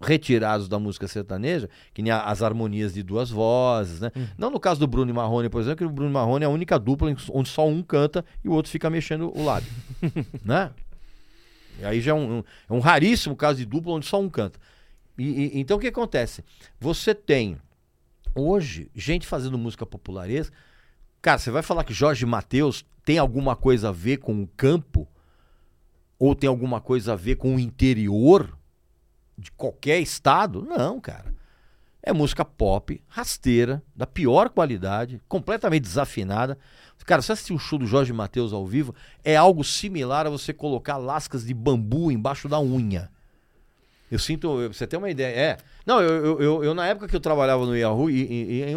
retirados da música sertaneja, que nem as harmonias de duas vozes, né? Não no caso do Bruno e Marrone, por exemplo, que o Bruno e Marrone é a única dupla onde só um canta e o outro fica mexendo o lábio, né? E aí já é um, um- é um raríssimo caso de dupla onde só um canta. E- e- então o que acontece? Você tem hoje gente fazendo música popularesca. Cara, você vai falar que Jorge Mateus tem alguma coisa a ver com o campo? Ou tem alguma coisa a ver com o interior de qualquer estado? Não, cara. É música pop, rasteira, da pior qualidade, completamente desafinada. Cara, você assistiu o show do Jorge Matheus ao vivo, é algo similar a você colocar lascas de bambu embaixo da unha. Eu sinto, eu- você ter uma ideia. É. Não, eu, eu, eu, eu, na época que eu trabalhava no Yahoo, e, e- e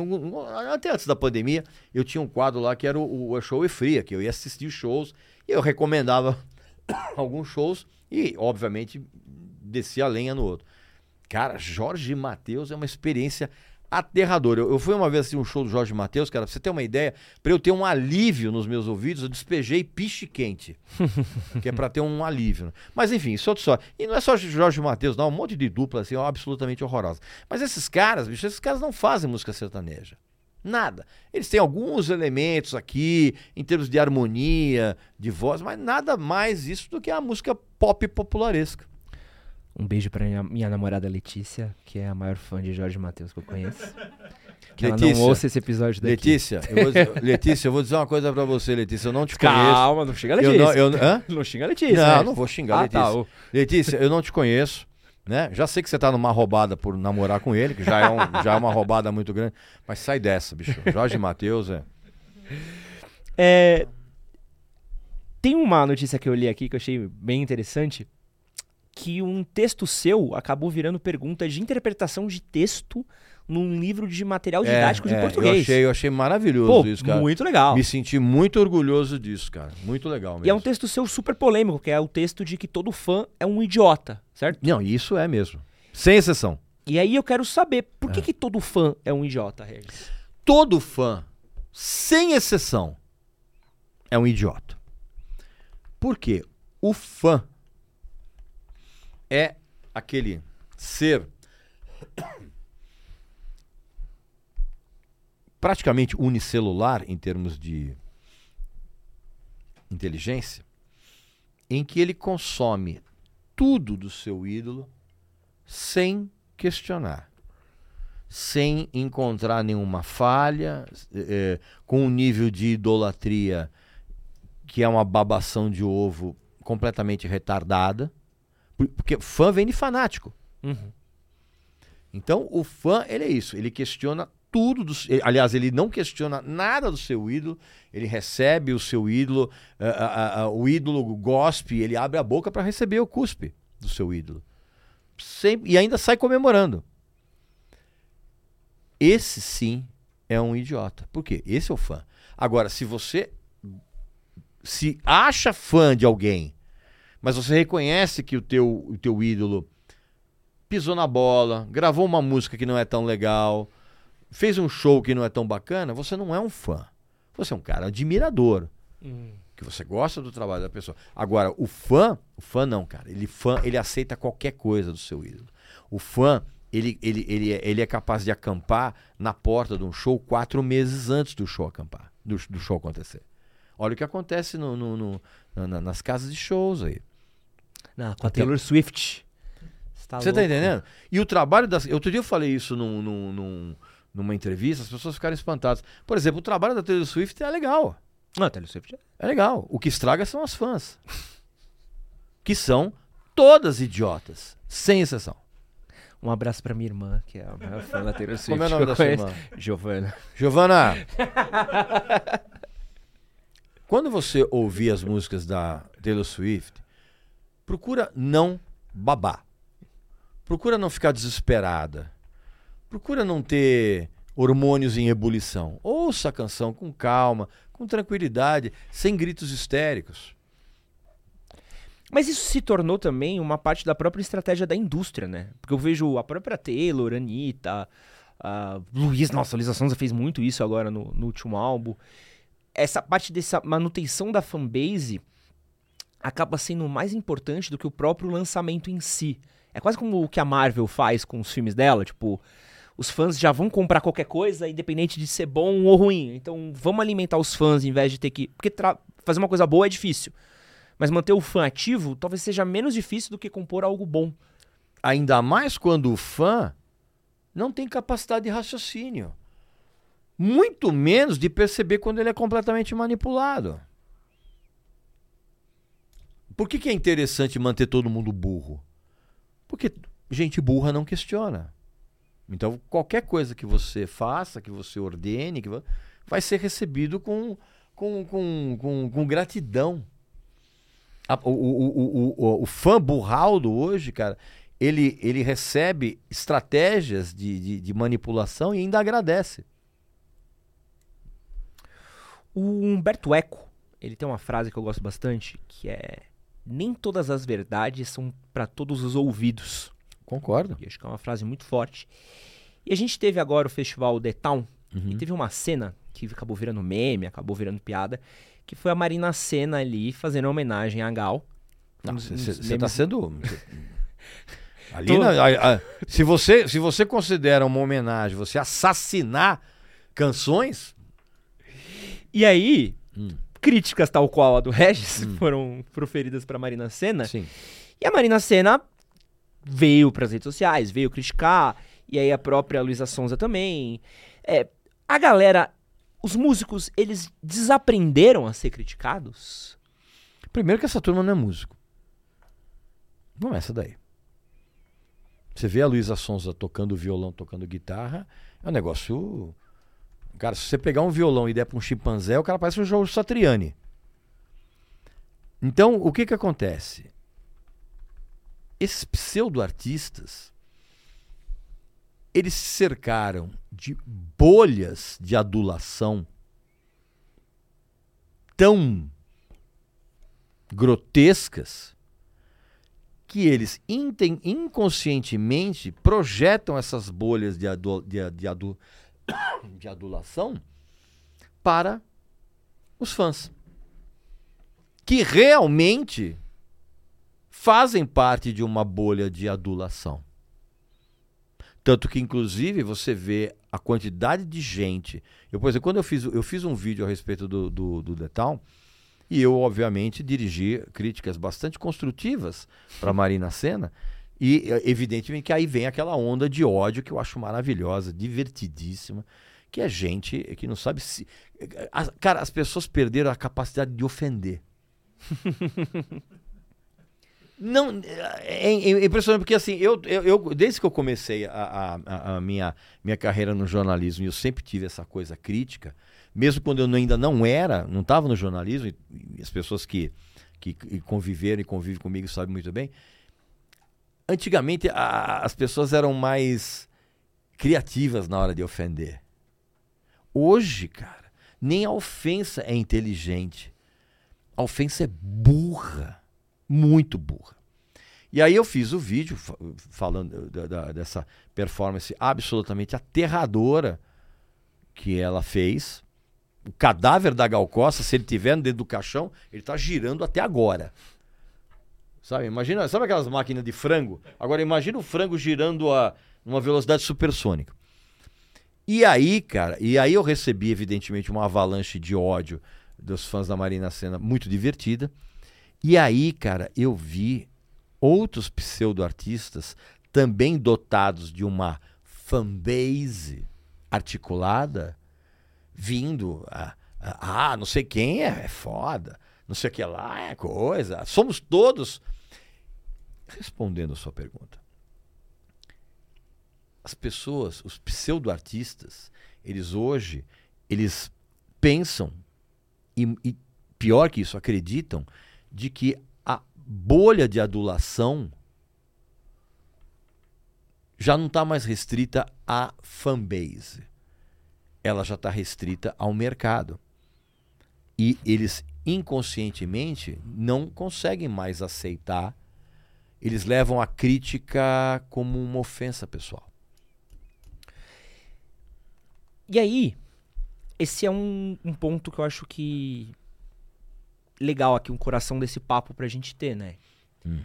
até antes da pandemia, eu tinha um quadro lá que era o, o Show e Fria, que eu ia assistir shows e eu recomendava alguns shows e, obviamente, descia a lenha no outro. Cara, Jorge Matheus é uma experiência aterradora. Eu, eu fui uma vez assistir um show do Jorge Matheus, cara, pra você ter uma ideia, pra eu ter um alívio nos meus ouvidos, eu despejei piche quente. que é pra ter um alívio. né? Mas enfim, isso é outra história. E não é só Jorge Matheus, não, um monte de dupla assim, ó, absolutamente horrorosa. Mas esses caras, bicho, esses caras não fazem música sertaneja. Nada. Eles têm alguns elementos aqui, em termos de harmonia, de voz, mas nada mais isso do que a música pop popularesca.
Um beijo pra minha, minha namorada Letícia, que é a maior fã de Jorge Matheus que eu conheço. Que ela
Letícia,
não ouça esse episódio daqui.
Letícia, eu vou, Letícia, eu vou dizer uma coisa pra você, Letícia. Eu não te conheço.
Calma, não xinga a
Eu
Letícia.
não, eu?
Não xinga a Letícia.
Não,
né?
não vou xingar a
Ah,
Letícia.
tá. ô.
Letícia, eu não te conheço, né? Já sei que você tá numa roubada por namorar com ele, que já é, um- já é uma roubada muito grande. Mas sai dessa, bicho. Jorge Matheus é.
É, Tem uma notícia que eu li aqui que eu achei bem interessante, que um texto seu acabou virando pergunta de interpretação de texto num livro de material didático
é,
de
é,
português.
Eu achei, eu achei maravilhoso
Pô,
isso, cara.
muito legal.
Me senti muito orgulhoso disso, cara. Muito legal mesmo.
E é um texto seu super polêmico, que é o texto de que todo fã é um idiota, certo?
Não, isso é mesmo. Sem exceção.
E aí eu quero saber, por
É.
que, que todo fã é um idiota, Regis?
Todo fã, sem exceção, é um idiota. Por quê? O fã é aquele ser praticamente unicelular em termos de inteligência, em que ele consome tudo do seu ídolo sem questionar, sem encontrar nenhuma falha, eh, com um nível de idolatria que é uma babação de ovo completamente retardada, porque fã vem de fanático.
Uhum.
Então, o fã, ele é isso. Ele questiona tudo. Do, aliás, ele não questiona nada do seu ídolo. Ele recebe o seu ídolo. ah, ah, ah, o ídolo gospe, ele abre a boca para receber o cuspe do seu ídolo. Sempre, e ainda sai comemorando. Esse sim é um idiota. Por quê? Esse é o fã. Agora, se você se acha fã de alguém, mas você reconhece que o teu, o teu ídolo pisou na bola, gravou uma música que não é tão legal, fez um show que não é tão bacana, você não é um fã. Você é um cara admirador, que você gosta do trabalho da pessoa. Agora, o fã, o fã não, cara. Ele fã, ele aceita qualquer coisa do seu ídolo. O fã, ele, ele, ele, é- ele é capaz de acampar na porta de um show quatro meses antes do show acampar, do, do show acontecer. Olha o que acontece no, no- no- na- na- nas casas de shows aí.
Não, com a Taylor Swift. tá
Você tá
louco?
entendendo? E o trabalho das. Outro dia eu falei isso num, num- num- numa entrevista, as pessoas ficaram espantadas. Por exemplo, o trabalho da Taylor Swift é legal.
Não, a Taylor Swift é-
É legal. O que estraga são as fãs. Que são todas idiotas, sem exceção.
Um abraço pra minha irmã, que é a maior fã da Taylor Swift.
Como é o nome da sua irmã?
Giovana.
Giovana! Quando você ouvir as músicas da Taylor Swift, procura não babar. Procura não ficar desesperada. Procura não ter hormônios em ebulição. Ouça a canção com calma, com tranquilidade, sem gritos histéricos.
Mas isso se tornou também uma parte da própria estratégia da indústria, né? Porque eu vejo a própria Taylor, Anitta, a Luiz, nossa, a Luísa Sonza fez muito isso agora no, no último álbum. Essa parte dessa manutenção da fanbase acaba sendo mais importante do que o próprio lançamento em si. É quase como o que a Marvel faz com os filmes dela, tipo, os fãs já vão comprar qualquer coisa, independente de ser bom ou ruim. Então, vamos alimentar os fãs em vez de ter que. Porque tra- fazer uma coisa boa é difícil. Mas manter o fã ativo talvez seja menos difícil do que compor algo bom.
Ainda mais quando o fã não tem capacidade de raciocínio. Muito menos de perceber quando ele é completamente manipulado. Por que, que é interessante manter todo mundo burro? Porque gente burra não questiona. Então, qualquer coisa que você faça, que você ordene, que vai ser recebido com, com, com, com, com gratidão. O, o, o, o fã burraldo hoje, cara, ele, ele recebe estratégias de, de, de manipulação e ainda agradece.
O Humberto Eco, ele tem uma frase que eu gosto bastante, que é nem todas as verdades são para todos os ouvidos.
Concordo.
E acho que é uma frase muito forte. E a gente teve agora o festival The Town,
Uhum.
e teve uma cena que acabou virando meme, acabou virando piada, que foi a Marina Senna ali fazendo homenagem a Gal.
Você está sendo. Ali
Tô-
na- a- a- se, você, se você considera uma homenagem você assassinar canções,
E aí,
Hum.
críticas tal qual a do Regis foram proferidas pra Marina Senna.
sim.
E a Marina Senna veio pras redes sociais, veio criticar, e aí a própria Luísa Sonza também. É, a galera, os músicos, eles desaprenderam a ser criticados?
Primeiro que essa turma não é músico. Começa daí. Você vê a Luísa Sonza tocando violão, tocando guitarra, é um negócio. Cara, se você pegar um violão e der pra um chimpanzé, o cara parece um Jorge Satriani. Então, o que que acontece? Esses pseudo-artistas, eles se cercaram de bolhas de adulação tão grotescas que eles inconscientemente projetam essas bolhas de, adu- de, de adu- de adulação para os fãs. Que realmente fazem parte de uma bolha de adulação. Tanto que, inclusive, você vê a quantidade de gente. Eu, por exemplo, quando eu fiz, eu fiz um vídeo a respeito do, do, do Town, e eu, obviamente, dirigi críticas bastante construtivas para Marina Senna. E, eh, evidentemente, que aí vem aquela onda de ódio que eu acho maravilhosa, divertidíssima, que é gente que não sabe se. As- cara, as pessoas perderam a capacidade de ofender. Não, é, é impressionante porque assim, eu, eu, eu- desde que eu comecei a, a- a- minha, minha carreira no jornalismo, eu sempre tive essa coisa crítica, mesmo quando eu ainda não era, não estava no jornalismo, e, e as pessoas que que conviveram e convivem comigo sabem muito bem. Antigamente a- as pessoas eram mais criativas na hora de ofender. Hoje, cara, nem a ofensa é inteligente. A ofensa é burra muito burra. E aí eu fiz o vídeo fa- falando da- da- dessa performance absolutamente aterradora que ela fez. O cadáver da Gal Costa, se ele tiver dentro do caixão, ele está girando até agora. Sabe? Imagina, sabe aquelas máquinas de frango? Agora imagina o frango girando a uma velocidade supersônica. E aí, cara, e aí eu recebi evidentemente uma avalanche de ódio dos fãs da Marina Senna muito divertida. E aí, cara, eu vi outros pseudo-artistas também dotados de uma fanbase articulada vindo. a- a- Ah, não sei quem é, é foda. Não sei o que lá é coisa. Somos todos. Respondendo a sua pergunta. As pessoas, os pseudo-artistas, eles hoje, eles pensam e, e pior que isso, acreditam de que a bolha de adulação já não está mais restrita à fanbase. Ela já está restrita ao mercado. E eles inconscientemente não conseguem mais aceitar. Eles levam a crítica como uma ofensa pessoal.
E aí, esse é um, um ponto que eu acho que legal aqui, um coração desse papo pra gente ter, né?
Hum.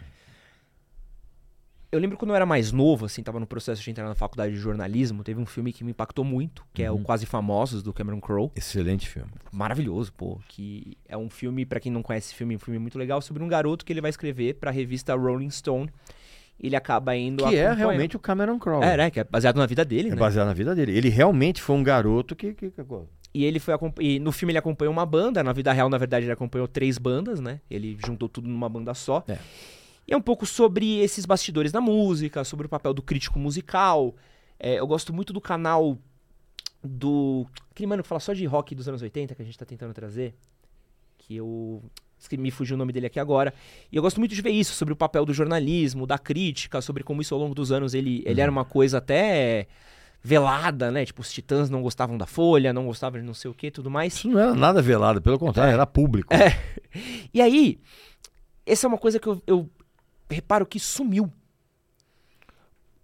Eu lembro quando eu era mais novo, assim, tava no processo de entrar na faculdade de jornalismo, teve um filme que me impactou muito, que é o
Uhum.
Quase Famosos, do Cameron Crowe.
Excelente filme.
Maravilhoso, pô. Que é um filme, pra quem não conhece esse filme, um filme muito legal, sobre um garoto que ele vai escrever pra revista Rolling Stone. Ele acaba indo
Que é realmente o Cameron Crowe.
É, né? Que é baseado na vida dele,
É
né?
baseado na vida dele. Ele realmente foi um garoto que. que, que-
E ele foi e no filme ele acompanhou uma banda, na vida real, na verdade, ele acompanhou três bandas, né? Ele juntou tudo numa banda só.
É.
E é um pouco sobre esses bastidores da música, sobre o papel do crítico musical. É, eu gosto muito do canal do. Aquele mano que fala só de rock dos anos 80 que a gente tá tentando trazer. Que eu. Me fugiu o nome dele aqui agora. E eu gosto muito de ver isso, sobre o papel do jornalismo, da crítica, sobre como isso ao longo dos anos ele, ele era uma coisa até velada, né? Tipo, os titãs não gostavam da Folha, não gostavam de não sei o que tudo mais.
Isso não era nada velado, pelo contrário, era público.
E aí, essa é uma coisa que eu, eu reparo que sumiu.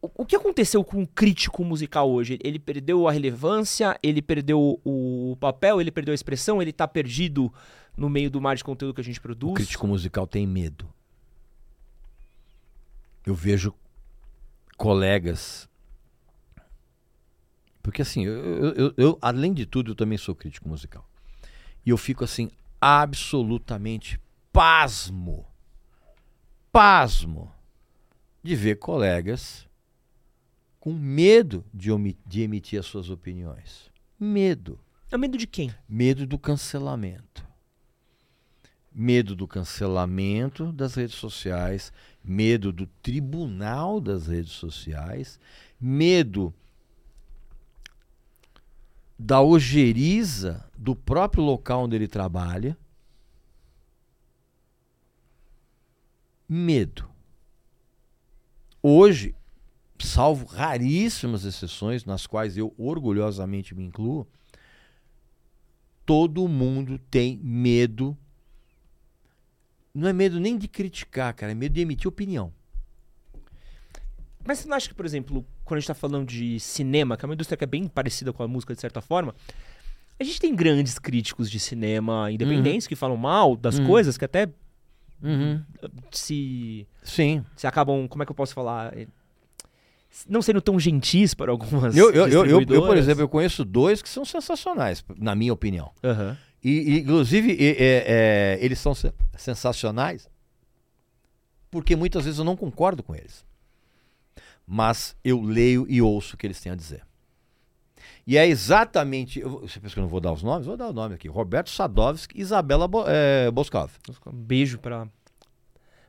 O, o que aconteceu com o crítico musical hoje? Ele perdeu a relevância, ele perdeu o papel, ele perdeu a expressão, ele tá perdido no meio do mar de conteúdo que a gente produz.
O crítico musical tem medo. Eu vejo colegas. Porque assim, eu- eu- eu, além de tudo, eu também sou crítico musical. E eu fico assim, absolutamente pasmo. Pasmo de ver colegas com medo de, de emitir as suas opiniões. Medo.
É medo de quem?
Medo do cancelamento. Medo do cancelamento das redes sociais, medo do tribunal das redes sociais, medo da ojeriza do próprio local onde ele trabalha. Medo. Hoje, salvo raríssimas exceções, nas quais eu orgulhosamente me incluo, todo mundo tem medo. Não é medo nem de criticar, cara, é medo de emitir opinião.
Mas você não acha que, por exemplo, quando a gente tá falando de cinema, que é uma indústria que é bem parecida com a música de certa forma, a gente tem grandes críticos de cinema independentes que falam mal das
Uhum.
coisas, que até
Uhum.
se
Sim.
se acabam, como é que eu posso falar? Não sendo tão gentis para algumas
Eu, eu, eu, eu, eu, por exemplo, eu conheço dois que são sensacionais, na minha opinião.
Aham.
E, e, inclusive, e- é, é, eles são sen- sensacionais porque muitas vezes eu não concordo com eles. Mas eu leio e ouço o que eles têm a dizer. E é exatamente. Você pensa que eu não vou dar os nomes? Vou dar o nome aqui: Roberto Sadovski e Isabela Bo, é, Boscov.
Um beijo pra,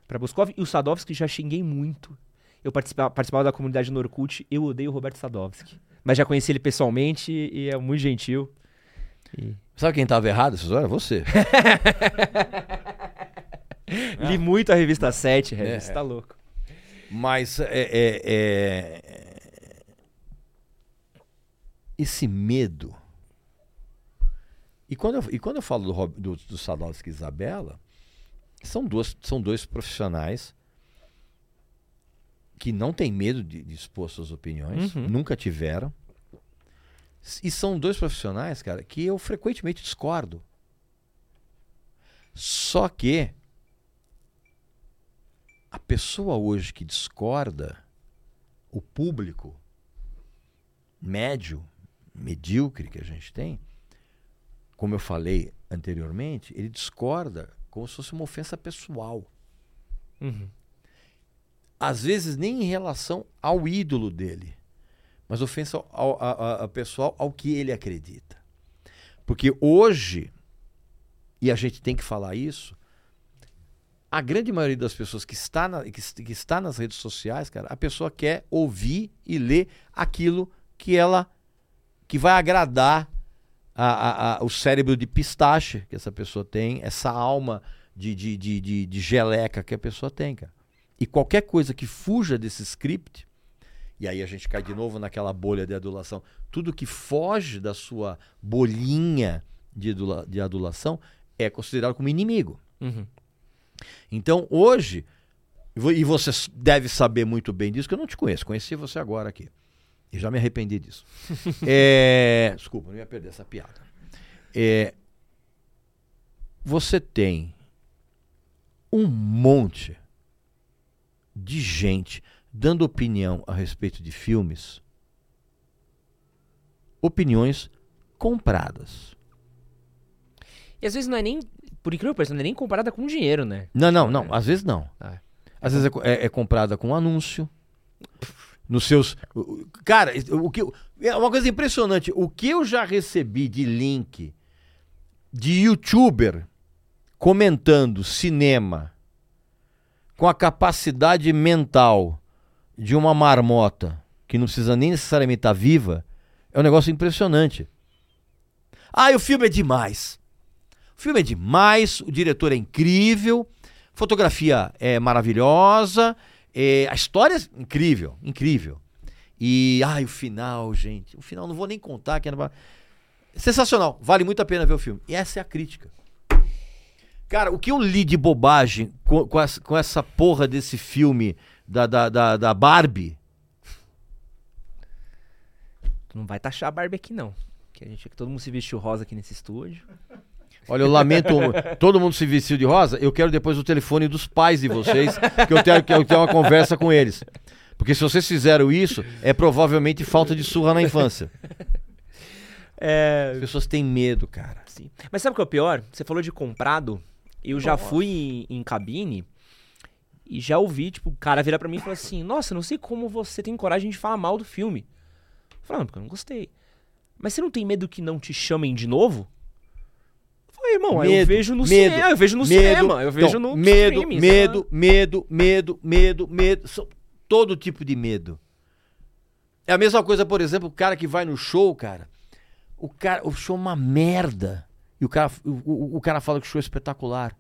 pra Boscov. E o Sadovski já xinguei muito. Eu participava, participava da comunidade no Orkut, eu odeio o Roberto Sadovski. Mas já conheci ele pessoalmente e é muito gentil. E-
Sabe quem estava errado essas horas? Você.
Li muito a revista 7, Regis,
É,
você tá louco.
Mas é, é- é- esse medo. E quando eu, e quando eu falo do, do, do Sadowski e Isabela, são, duas, são dois profissionais que não têm medo de, de expor suas opiniões,
Uhum.
nunca tiveram. E são dois profissionais, cara, que eu frequentemente discordo. Só que a pessoa hoje que discorda, o público médio, medíocre que a gente tem, como eu falei anteriormente, ele discorda como se fosse uma ofensa pessoal.
Uhum.
Às vezes nem em relação ao ídolo dele, mas ofensa ao, a- a- pessoal ao que ele acredita. Porque hoje, e a gente tem que falar isso, a grande maioria das pessoas que está, na- que, que está nas redes sociais, cara, a pessoa quer ouvir e ler aquilo que ela que vai agradar a- a- a- o cérebro de pistache que essa pessoa tem, essa alma de, de, de, de, de geleca que a pessoa tem, cara. E qualquer coisa que fuja desse script, e aí a gente cai de novo naquela bolha de adulação, tudo que foge da sua bolinha de, adula- de adulação é considerado como inimigo.
Uhum.
Então, hoje, e vo- você deve saber muito bem disso, que eu não te conheço, conheci você agora aqui. E já me arrependi disso. É, desculpa, não ia perder essa piada. É, você tem um monte de gente dando opinião a respeito de filmes, opiniões compradas.
E às vezes não é nem, por incrível que pareça, não é nem comparada com dinheiro, né?
Não, não, não. Às vezes não.
Ah, é.
Às vezes é, é- é comprada com anúncio. Nos seus. Cara, o que, é uma coisa impressionante. O que eu já recebi de link de youtuber comentando cinema com a capacidade mental de uma marmota que não precisa nem necessariamente estar viva, é um negócio impressionante. Ah, o filme é demais. O filme é demais, o diretor é incrível, fotografia é maravilhosa, é, a história é incrível, incrível. E, ai, o final, gente. O final, não vou nem contar. Que era... Sensacional. Vale muito a pena ver o filme. E essa é a crítica. Cara, o que eu li de bobagem com, com, essa, com essa porra desse filme da, da, da, da Barbie.
Tu não vai taxar a Barbie aqui, não. Que a gente que todo mundo se vestiu rosa aqui nesse estúdio.
Olha, eu lamento. todo mundo se vestiu de rosa. Eu quero depois o telefone dos pais de vocês, que eu tenho, que eu tenho uma conversa com eles. Porque se vocês fizeram isso, é provavelmente falta de surra na infância.
É...
As pessoas têm medo, cara.
Sim. Mas sabe o que é o pior? Você falou de comprado. Eu já
Nossa.
fui em, em cabine e já ouvi, tipo, o cara virar pra mim e falar assim: Nossa, não sei como você tem coragem de falar mal do filme. Eu falei, não, porque eu não gostei. Mas você não tem medo que não te chamem de novo? Irmão, aí eu
Medo,
vejo no
medo,
cinema, eu vejo no
medo,
cinema, eu vejo
então,
no
medo, medo, medo, medo, medo, medo, São todo tipo de medo. É a mesma coisa, por exemplo, o cara que vai no show, cara. O cara, o show é uma merda. E o cara, o, o- o cara fala que o show é espetacular.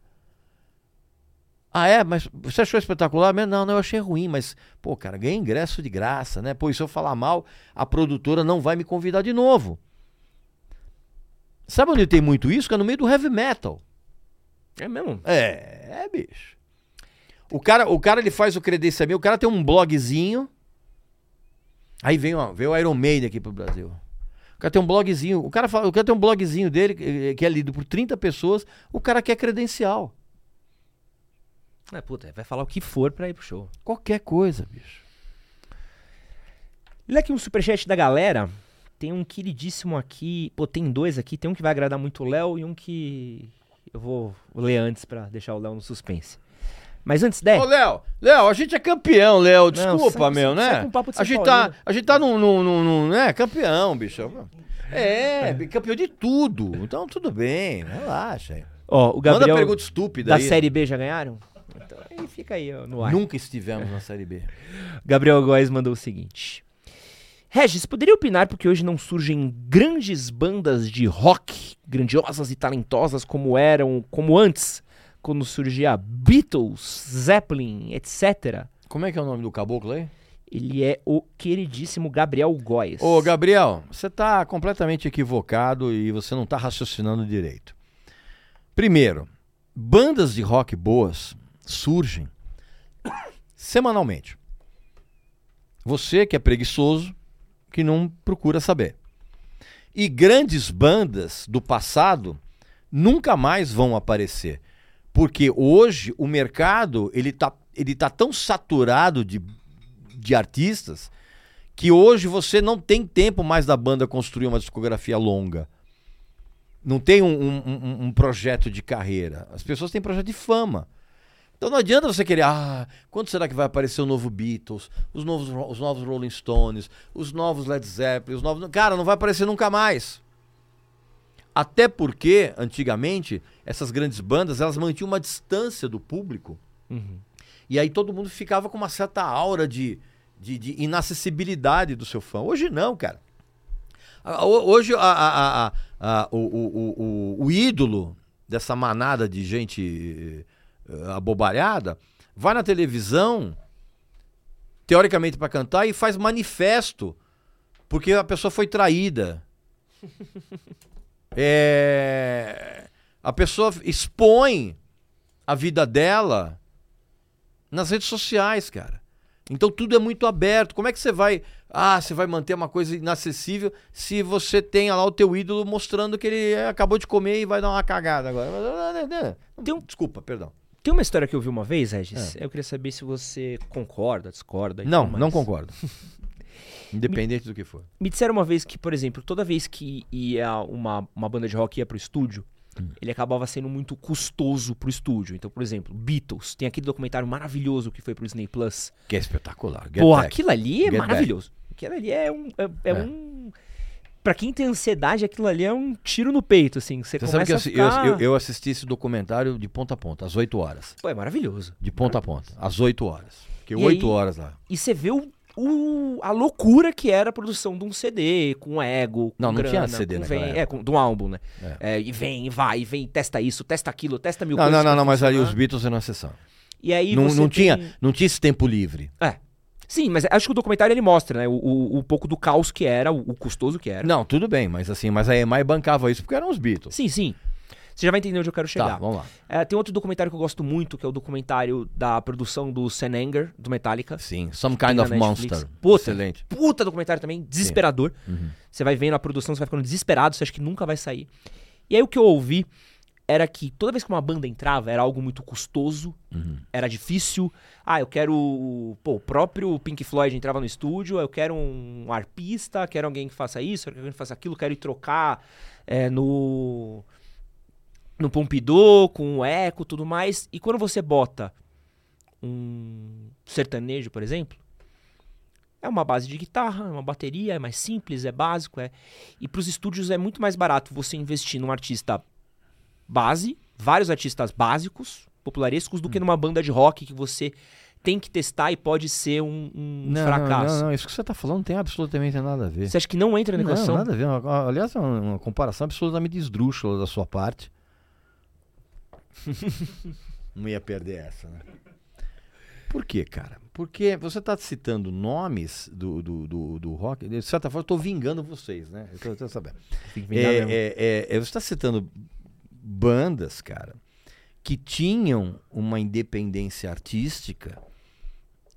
Ah, é? Mas você achou espetacular mesmo? Não, não, eu achei ruim, mas, pô, cara, ganhei ingresso de graça, né? Pô, e se eu falar mal, a produtora não vai me convidar de novo. Sabe onde tem muito isso? Que é no meio do heavy metal.
É mesmo?
É, é, bicho. O cara, o cara ele faz o credenciamento, o cara tem um blogzinho. Aí vem, ó, vem o Iron Maiden aqui pro Brasil. O cara tem um blogzinho, o cara, fala, o cara tem um blogzinho dele que- que é lido por 30 pessoas, o cara quer credencial.
É, puta, vai falar o que for pra ir pro show.
Qualquer coisa, bicho.
Olha aqui um superchat da galera. Tem um queridíssimo aqui. Pô, tem dois aqui. Tem um que vai agradar muito o Léo e um que eu vou ler antes pra deixar o Léo no suspense. Mas antes, Dé.
Ô, Léo, Léo, a gente é campeão, Léo. Desculpa,
sai-
meu,
sai
né?
com um papo de
a gente tá, a gente tá num, num, num, num, né, campeão, bicho. É, campeão de tudo. Então tudo bem, relaxa.
Ó, o
Manda
Gabriel
pergunta estúpida
da
aí.
Série B já ganharam? Então aí fica aí ó, no ar.
Nunca estivemos na Série B.
Gabriel Góes mandou o seguinte. Regis, poderia opinar porque hoje não surgem grandes bandas de rock, grandiosas e talentosas como eram, como antes, quando surgia Beatles, Zeppelin, etc.
Como é que é o nome do caboclo aí?
Ele é o queridíssimo Gabriel Góes.
Ô, Gabriel, você tá completamente equivocado e você não tá raciocinando direito. Primeiro, bandas de rock boas surgem semanalmente. Você que é preguiçoso, que não procura saber. E grandes bandas do passado nunca mais vão aparecer. Porque hoje o mercado ele tá, ele tá tão saturado de, de artistas que hoje você não tem tempo mais da banda construir uma discografia longa. Não tem um, um- um- um projeto de carreira. As pessoas têm projeto de fama. Então não adianta você querer, ah, quando será que vai aparecer o novo Beatles, os novos, os novos Rolling Stones, os novos Led Zeppelin, os novos. Cara, não vai aparecer nunca mais. Até porque, antigamente, essas grandes bandas, elas mantinham uma distância do público.
Uhum.
E aí todo mundo ficava com uma certa aura de, de, de inacessibilidade do seu fã. Hoje não, cara. Hoje a- a- a- o, o- o- o- o ídolo dessa manada de gente eh, abobalhada vai na televisão, teoricamente para cantar, e faz manifesto porque a pessoa foi traída. É, a pessoa expõe a vida dela nas redes sociais, cara. Então tudo é muito aberto. Como é que você vai, ah, você vai manter uma coisa inacessível se você tem lá o teu ídolo mostrando que ele acabou de comer e vai dar uma cagada agora?
Tem um-
Desculpa, perdão.
Tem uma história que eu vi uma vez, Regis. Eu queria saber se você concorda, discorda.
É. Não, não concordo. Independente do que for.
Me disseram uma vez que, por exemplo, toda vez que ia uma, uma banda de rock ia pro estúdio,
Hum.
ele acabava sendo muito custoso pro estúdio. Então, por exemplo, Beatles. Tem aquele documentário maravilhoso que foi pro Disney Plus.
Que é espetacular. Get
Pô,
Back.
aquilo ali é
Get
maravilhoso. Aquilo ali é um. É, é
É.
um. Pra quem tem ansiedade, aquilo ali é um tiro no peito, assim. Você
Você sabe que eu,
a ficar...
eu, eu- assisti esse documentário de ponta a ponta, às 8 horas.
Pô, é maravilhoso.
De ponta a ponta, às 8 horas. Fiquei
E
8
aí-
horas lá.
E você vê o o- a loucura que era a produção de um CD, com ego, com
Não, não tinha
grana,
CD
com vem. É, com, de um álbum, né?
É.
É, e vem, vai, vem, testa isso, testa aquilo, testa mil
Não,
coisas.
não, não, não, mas ali os. Beatles eram exceção.
E aí
Não, não,
tem-
tinha, não tinha esse tempo livre.
É. Sim, mas acho que o documentário ele mostra, né? O, o, o pouco do caos que era, o, o custoso que era.
Não, tudo bem, mas assim, mas a EMI bancava isso porque eram os Beatles.
Sim, sim. Você já vai entender onde eu quero chegar.
Tá, vamos lá.
É, tem outro documentário que eu gosto muito, que é o documentário da produção do Sam Anger, do Metallica.
Sim, Some Kind of
Netflix.
Monster.
Puta.
Excelente.
Puta documentário também, desesperador.
Uhum.
Você vai vendo a produção, você vai ficando desesperado, você acha que nunca vai sair. E aí o que eu ouvi era que toda vez que uma banda entrava era algo muito custoso,
Uhum.
era difícil. Ah, eu quero. Pô, o próprio Pink Floyd entrava no estúdio, eu quero um arpista, quero alguém que faça isso, quero alguém que faça aquilo, quero ir trocar é, no. No Pompidou, com o eco tudo mais. E quando você bota um sertanejo, por exemplo, é uma base de guitarra, é uma bateria, é mais simples, é básico, é. E pros estúdios é muito mais barato você investir num artista base, vários artistas básicos, popularescos, do
Hum.
que numa banda de rock que você tem que testar e pode ser um, um
Não,
fracasso.
não, não, isso que você tá falando não tem absolutamente nada a ver.
Você acha que não entra na
Não,
equação?
nada a ver. Aliás, é uma, uma comparação absolutamente esdrúxula da sua parte. Não ia perder essa, né? Por quê, cara? Porque você está citando nomes do, do, do, do rock. De certa forma, eu estou vingando vocês, né? Eu tô, tô sabendo. É, é, é, é, você está citando bandas, cara, que tinham uma independência artística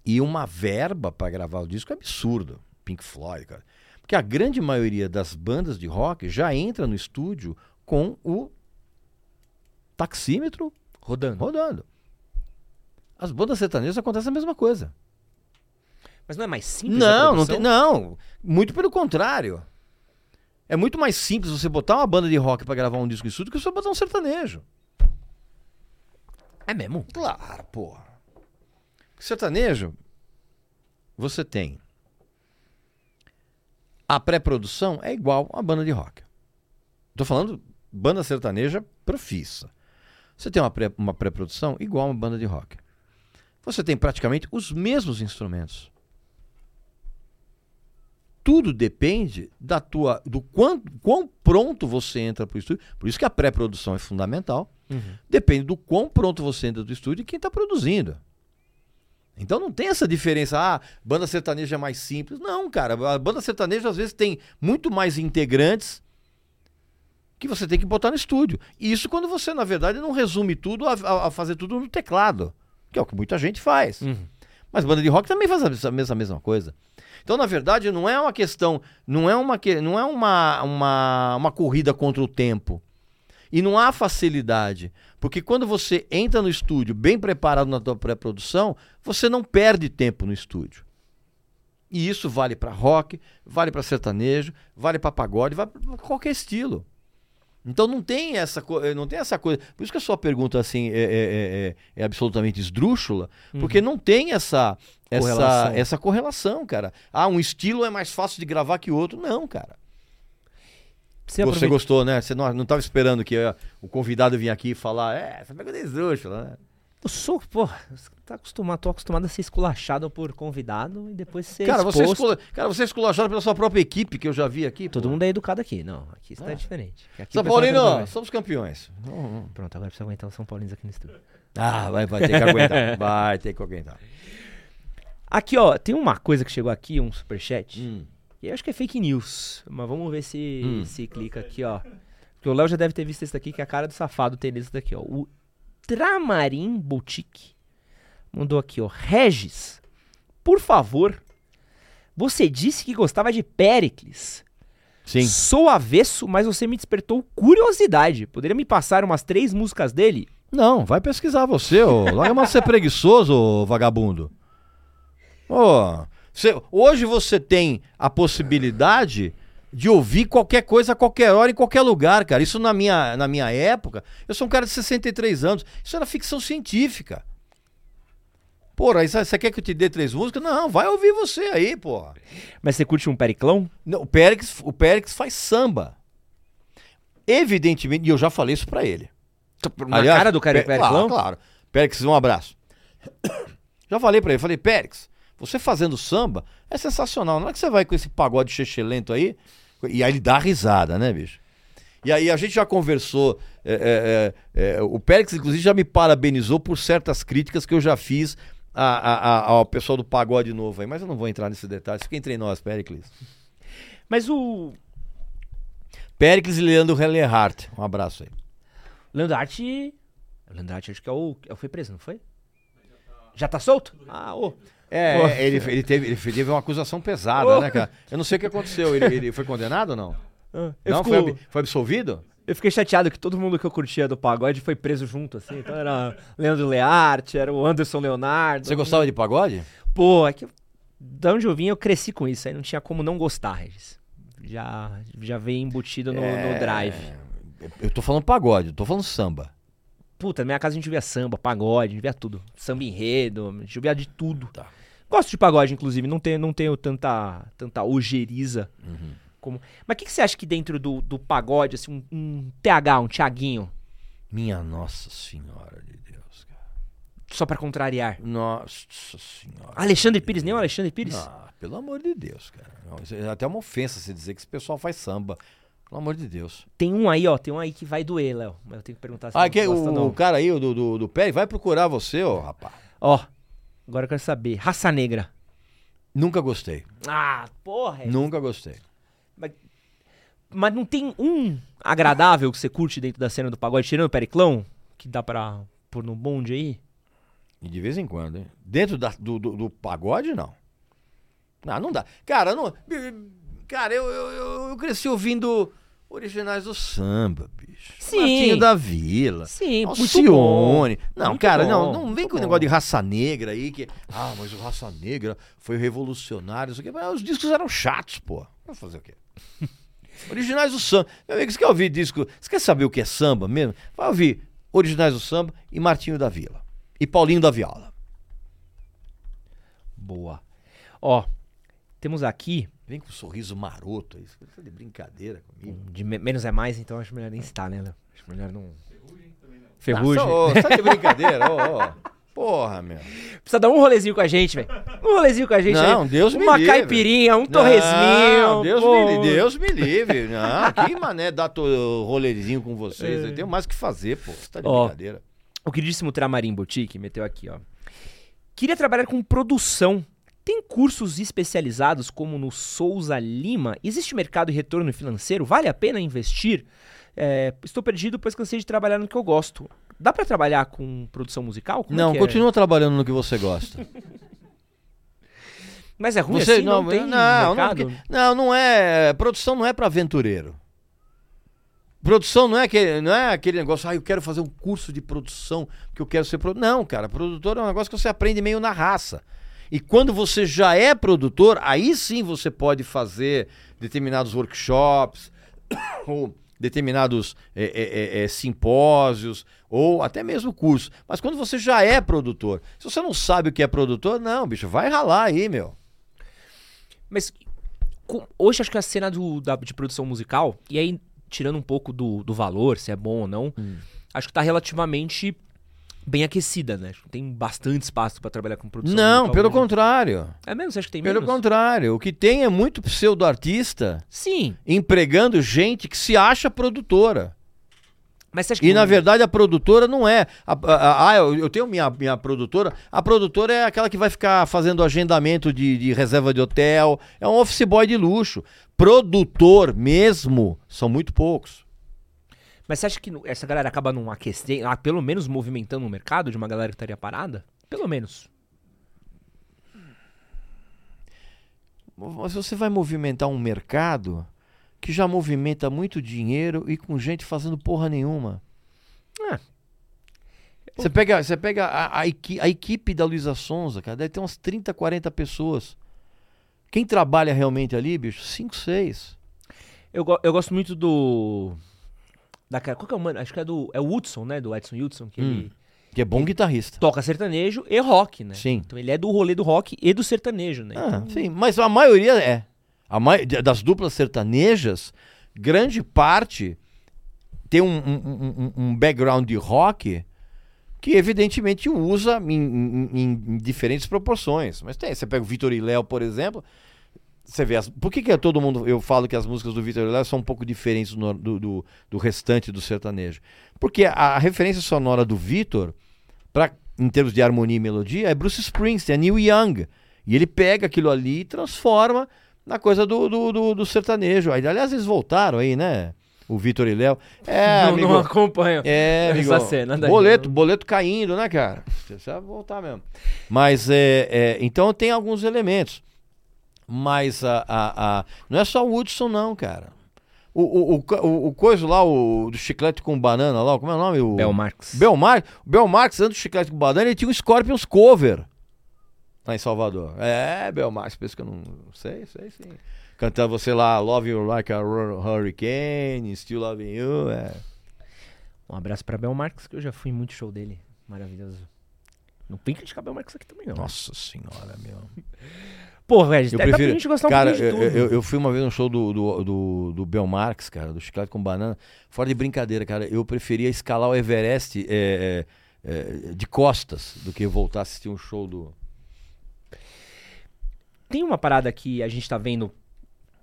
e uma verba para gravar o disco absurdo. Pink Floyd, cara. Porque a grande maioria das bandas de rock já entra no estúdio com o taxímetro
Rodando.
rodando. As bandas sertanejas acontece a mesma coisa.
Mas não é mais simples
Não, não tem, não. Muito pelo contrário. É muito mais simples você botar uma banda de rock pra gravar um disco de estúdio do que você botar um sertanejo.
É mesmo?
Claro, porra. Sertanejo, você tem. A pré-produção é igual a banda de rock. Tô falando banda sertaneja profissa. Você tem uma pré- uma pré-produção igual a uma banda de rock. Você tem praticamente os mesmos instrumentos. Tudo depende da tua, do quão, quão pronto você entra para o estúdio. Por isso que a pré-produção é fundamental.
Uhum.
Depende do quão pronto você entra do estúdio e quem está produzindo. Então não tem essa diferença, ah, banda sertaneja é mais simples. Não, cara, a banda sertaneja às vezes tem muito mais integrantes que você tem que botar no estúdio. E isso quando você, na verdade, não resume tudo a, a- a fazer tudo no teclado, que é o que muita gente faz.
Uhum.
Mas banda de rock também faz a mesma, a mesma coisa. Então, na verdade, não é uma questão, não é uma, não é uma, uma, uma corrida contra o tempo. E não há facilidade. Porque quando você entra no estúdio bem preparado na tua pré-produção, você não perde tempo no estúdio. E isso vale para rock, vale para sertanejo, vale para pagode, vale para qualquer estilo. Então não tem essa eh, não tem essa coisa. Por isso que a sua pergunta assim é, é- é- é- é absolutamente esdrúxula, porque não tem essa essa
Correlação.
essa correlação, cara. Ah, um estilo é mais fácil de gravar que o outro. Não, cara.
Você,
Você
aproveita-
gostou, né? Você não, não tava esperando que eh, o convidado vinha aqui e falar, é, essa pergunta é esdrúxula, né?
Eu sou, porra, você tá acostumado, tô acostumado a ser esculachado por convidado e depois ser
Cara, você, é
exposto.
escula, cara, você é esculachado pela sua própria equipe, que eu já vi aqui.
Todo
pô.
mundo é educado aqui. Não, aqui isso
Ah.
tá diferente. Aqui
São
o tá
Paulino,
educado.
somos campeões.
Pronto, agora precisa aguentar os São Paulinos aqui no estúdio.
Ah, vai, vai ter que aguentar. Vai ter que aguentar.
Aqui, ó, tem uma coisa que chegou aqui, um superchat.
Hum.
E eu acho que é fake news. Mas vamos ver se,
Hum.
se clica aqui, ó. Porque o Léo já deve ter visto esse daqui, que é a cara do safado tem nesse daqui, ó. O Tramarim Boutique mandou aqui, ó. Regis, por favor, você disse que gostava de Pericles.
Sim.
Sou avesso, mas você me despertou curiosidade. Poderia me passar umas três músicas dele?
Não, vai pesquisar você, ô. Larga mais de ser preguiçoso, ô vagabundo. Ô, você- hoje você tem a possibilidade de ouvir qualquer coisa a qualquer hora, em qualquer lugar, cara. Isso na minha, na minha época, eu sou um cara de 63 anos. Isso era ficção científica. Porra, aí você quer que eu te dê três músicas? Não, vai ouvir você aí, porra.
Mas você curte um Periclão?
Não, o Périx, o Périx faz samba. Evidentemente, e eu já falei isso pra ele.
Na
Aliás,
cara do Cari-
Pe-
Periclão?
Claro, claro. Périx, um abraço. Já falei pra ele, falei, Périx, Você fazendo samba é sensacional. Não é que você vai com esse pagode chechelento aí, e aí ele dá risada, né, bicho? E aí a gente já conversou. é, é, é, é, o Périx, inclusive, já me parabenizou por certas críticas que eu já fiz a- a- a- ao pessoal do pagode novo aí. Mas eu não vou entrar nesse detalhe. Fica entre nós, Péricles.
Mas o
Péricles e Leandro Hellerhardt. Um abraço aí.
Leandro Arte. Leandro Arte, acho que é o. é Foi preso, não foi? Já tá solto? Ah, ô.
É, ele, ele, teve, ele teve uma acusação pesada, né, cara? Eu não sei o que aconteceu. Ele, ele foi condenado ou não?
Eu,
não?
fico-
Foi, foi absolvido?
eu fiquei chateado que todo mundo que eu curtia do pagode foi preso junto, assim. Então era Leandro Learte, era o Anderson Leonardo.
Você gostava de pagode?
Pô, é que da onde eu vim eu cresci com isso, aí não tinha como não gostar, Regis. Já, já veio embutido no,
É.
no drive.
Eu tô falando pagode, eu tô falando samba.
Puta, na minha casa a gente via samba, pagode, a gente via tudo. Samba enredo, a gente via de tudo.
Tá.
Gosto de pagode, inclusive, não tenho, não tenho tanta, tanta ojeriza
Uhum.
como. Mas o que, que você acha que dentro do, do pagode, assim, um, um TH, um Thiaguinho,
Minha Nossa Senhora de Deus, cara.
só pra contrariar?
Nossa Senhora.
Alexandre Pires, nem o Alexandre Pires?
Ah, pelo amor de Deus, cara. Não, é até uma ofensa você dizer que esse pessoal faz samba. Pelo amor de Deus.
Tem um aí, ó, tem um aí que vai doer, Léo. Mas eu tenho que perguntar se
Ah, que, o, o cara aí, o do, do, do Pérez, vai procurar você, ô rapaz.
Ó, agora eu quero saber. Raça Negra.
Nunca gostei.
Ah, porra. é-
Nunca gostei.
Mas não tem um agradável que você curte dentro da cena do pagode, tirando o Periclão? Que dá pra pôr no bonde aí?
E de vez em quando, hein? Dentro da- do, do, do pagode, não. Não, não dá. Cara, não. Cara, eu, eu- eu cresci ouvindo originais do samba, bicho.
Sim.
Martinho da Vila.
Sim,
Alcione. Não,
Muito
cara,
bom,
não, não vem com o negócio de raça negra aí, que. Ah, mas o raça negra foi revolucionário, isso aqui. Mas os discos eram chatos, pô. Vai fazer o quê? Originais do samba. Meu amigo, você quer ouvir disco? Você quer saber o que é samba mesmo? Vai ouvir Originais do Samba e Martinho da Vila. E Paulinho da Viola.
Boa. Ó, temos aqui,
Vem com um sorriso maroto aí. Você tá de brincadeira comigo.
de me- menos é mais, então acho melhor nem citar, né, Léo? Acho melhor não... Ferrugem.
Nossa, ô, você tá de brincadeira? Ô, ô. Porra, meu.
Precisa dar um rolezinho com a gente, velho. Um rolezinho com a gente
Não,
aí.
Deus me
Uma
livre.
caipirinha, um torresminho.
Não, Deus,
pô.
me, Deus me livre. Não, que mané dar to- rolezinho com vocês. Eu tenho mais o que fazer, pô. Você tá de
É. Ó.
brincadeira.
O queridíssimo Tramarim Boutique meteu aqui, ó. Queria trabalhar com produção. Tem cursos especializados como no Souza Lima? Existe mercado e retorno financeiro? Vale a pena investir? É, estou perdido, pois cansei de trabalhar no que eu gosto. Dá pra trabalhar com produção musical? Como é
não,
é?
continua trabalhando no que você gosta.
Mas é ruim
Você
assim? Não, tem
não, não,
mercado?
não, não é. Produção não é pra aventureiro. Produção não é aquele, não é aquele negócio, ah, eu quero fazer um curso de produção, que eu quero ser produtor. Não, cara, produtor é um negócio que você aprende meio na raça. E quando você já é produtor, aí sim você pode fazer determinados workshops, ou determinados é, é, é, simpósios, ou até mesmo cursos. Mas quando você já é produtor, se você não sabe o que é produtor, não, bicho, vai ralar aí, meu.
Mas co- hoje acho que a cena do, da- de produção musical, e aí tirando um pouco do, do valor, se é bom ou não,
Hum.
acho que tá relativamente bem aquecida, né? Que tem bastante espaço pra trabalhar com produção
Não, pelo
hoje.
contrário.
É mesmo? Você acha que tem
Pelo
menos?
contrário. O que tem é muito pseudo-artista
Sim,
empregando gente que se acha produtora.
mas você acha que...
E na
não-
verdade a produtora não é. Ah, eu, eu tenho minha, minha produtora. A produtora é aquela que vai ficar fazendo agendamento de, de reserva de hotel. É um office boy de luxo. Produtor mesmo são muito poucos.
Mas você acha que essa galera acaba não aquecendo, ah, pelo menos movimentando o mercado de uma galera que estaria parada? Pelo menos.
Mas você vai movimentar um mercado que já movimenta muito dinheiro e com gente fazendo porra nenhuma.
É.
Você pega, você pega a, a equi- a equipe da Luísa Sonza, cara, deve ter umas 30, 40 pessoas. Quem trabalha realmente ali, bicho? 5, 6.
Eu, eu gosto muito do... Da, cara- qual que é o mano? Acho que é do... É o Hudson, né? Do Edson Hudson, que ele...
Que é bom guitarrista.
toca sertanejo e rock, né?
Sim.
Então ele é do rolê do rock e do sertanejo, né?
Ah,
Então,
sim, mas a maioria é. A mai- das duplas sertanejas, grande parte tem um, um- um- um- background de rock que evidentemente usa em, em- em- em diferentes proporções. Mas tem, você pega o Vitor e Léo, por exemplo, você vê as, por que, que é todo mundo eu falo que as músicas do Vitor e Léo são um pouco diferentes do, do, do- do restante do sertanejo? Porque a, a referência sonora do Vitor, em termos de harmonia e melodia, é Bruce Springsteen, é Neil Young. E ele pega aquilo ali e transforma na coisa do, do, do- do sertanejo. Aí, aliás, eles voltaram aí, né? O Vitor e Léo. É,
não,
amigo,
não acompanho.
é,
essa cena daí.
boleto, boleto caindo, né, cara? Você vai voltar mesmo. Mas, é, é, então tem alguns elementos. Mas a, a, a- não é só o Woodson, não, cara. O, o, o, o, coisa lá, o do chiclete com banana lá, como é o nome? O,
Bel Marx.
Bel Marx. O Bel Marx, antes do chiclete com banana, ele tinha um Scorpions cover lá em Salvador. É, Bel Marx, penso que eu não sei, sei sim. Cantando você lá, Love You Like a Hurricane, Still Loving You, é.
Um abraço pra Bel Marx, que eu já fui em muito show dele. Maravilhoso. Não tem que criticar Bel Marx aqui também, não.
Nossa senhora, meu.
Pô, velho,
Eu
dá pra
prefiro.
gente gostar um
cara,
pouquinho de
eu,
tudo.
eu, eu fui uma vez no show do, do, do, do Bel Marx, cara, do Chiclete com Banana. Fora de brincadeira, cara. Eu preferia escalar o Everest é, é, é, de costas do que voltar a assistir um show do.
Tem uma parada que a gente tá vendo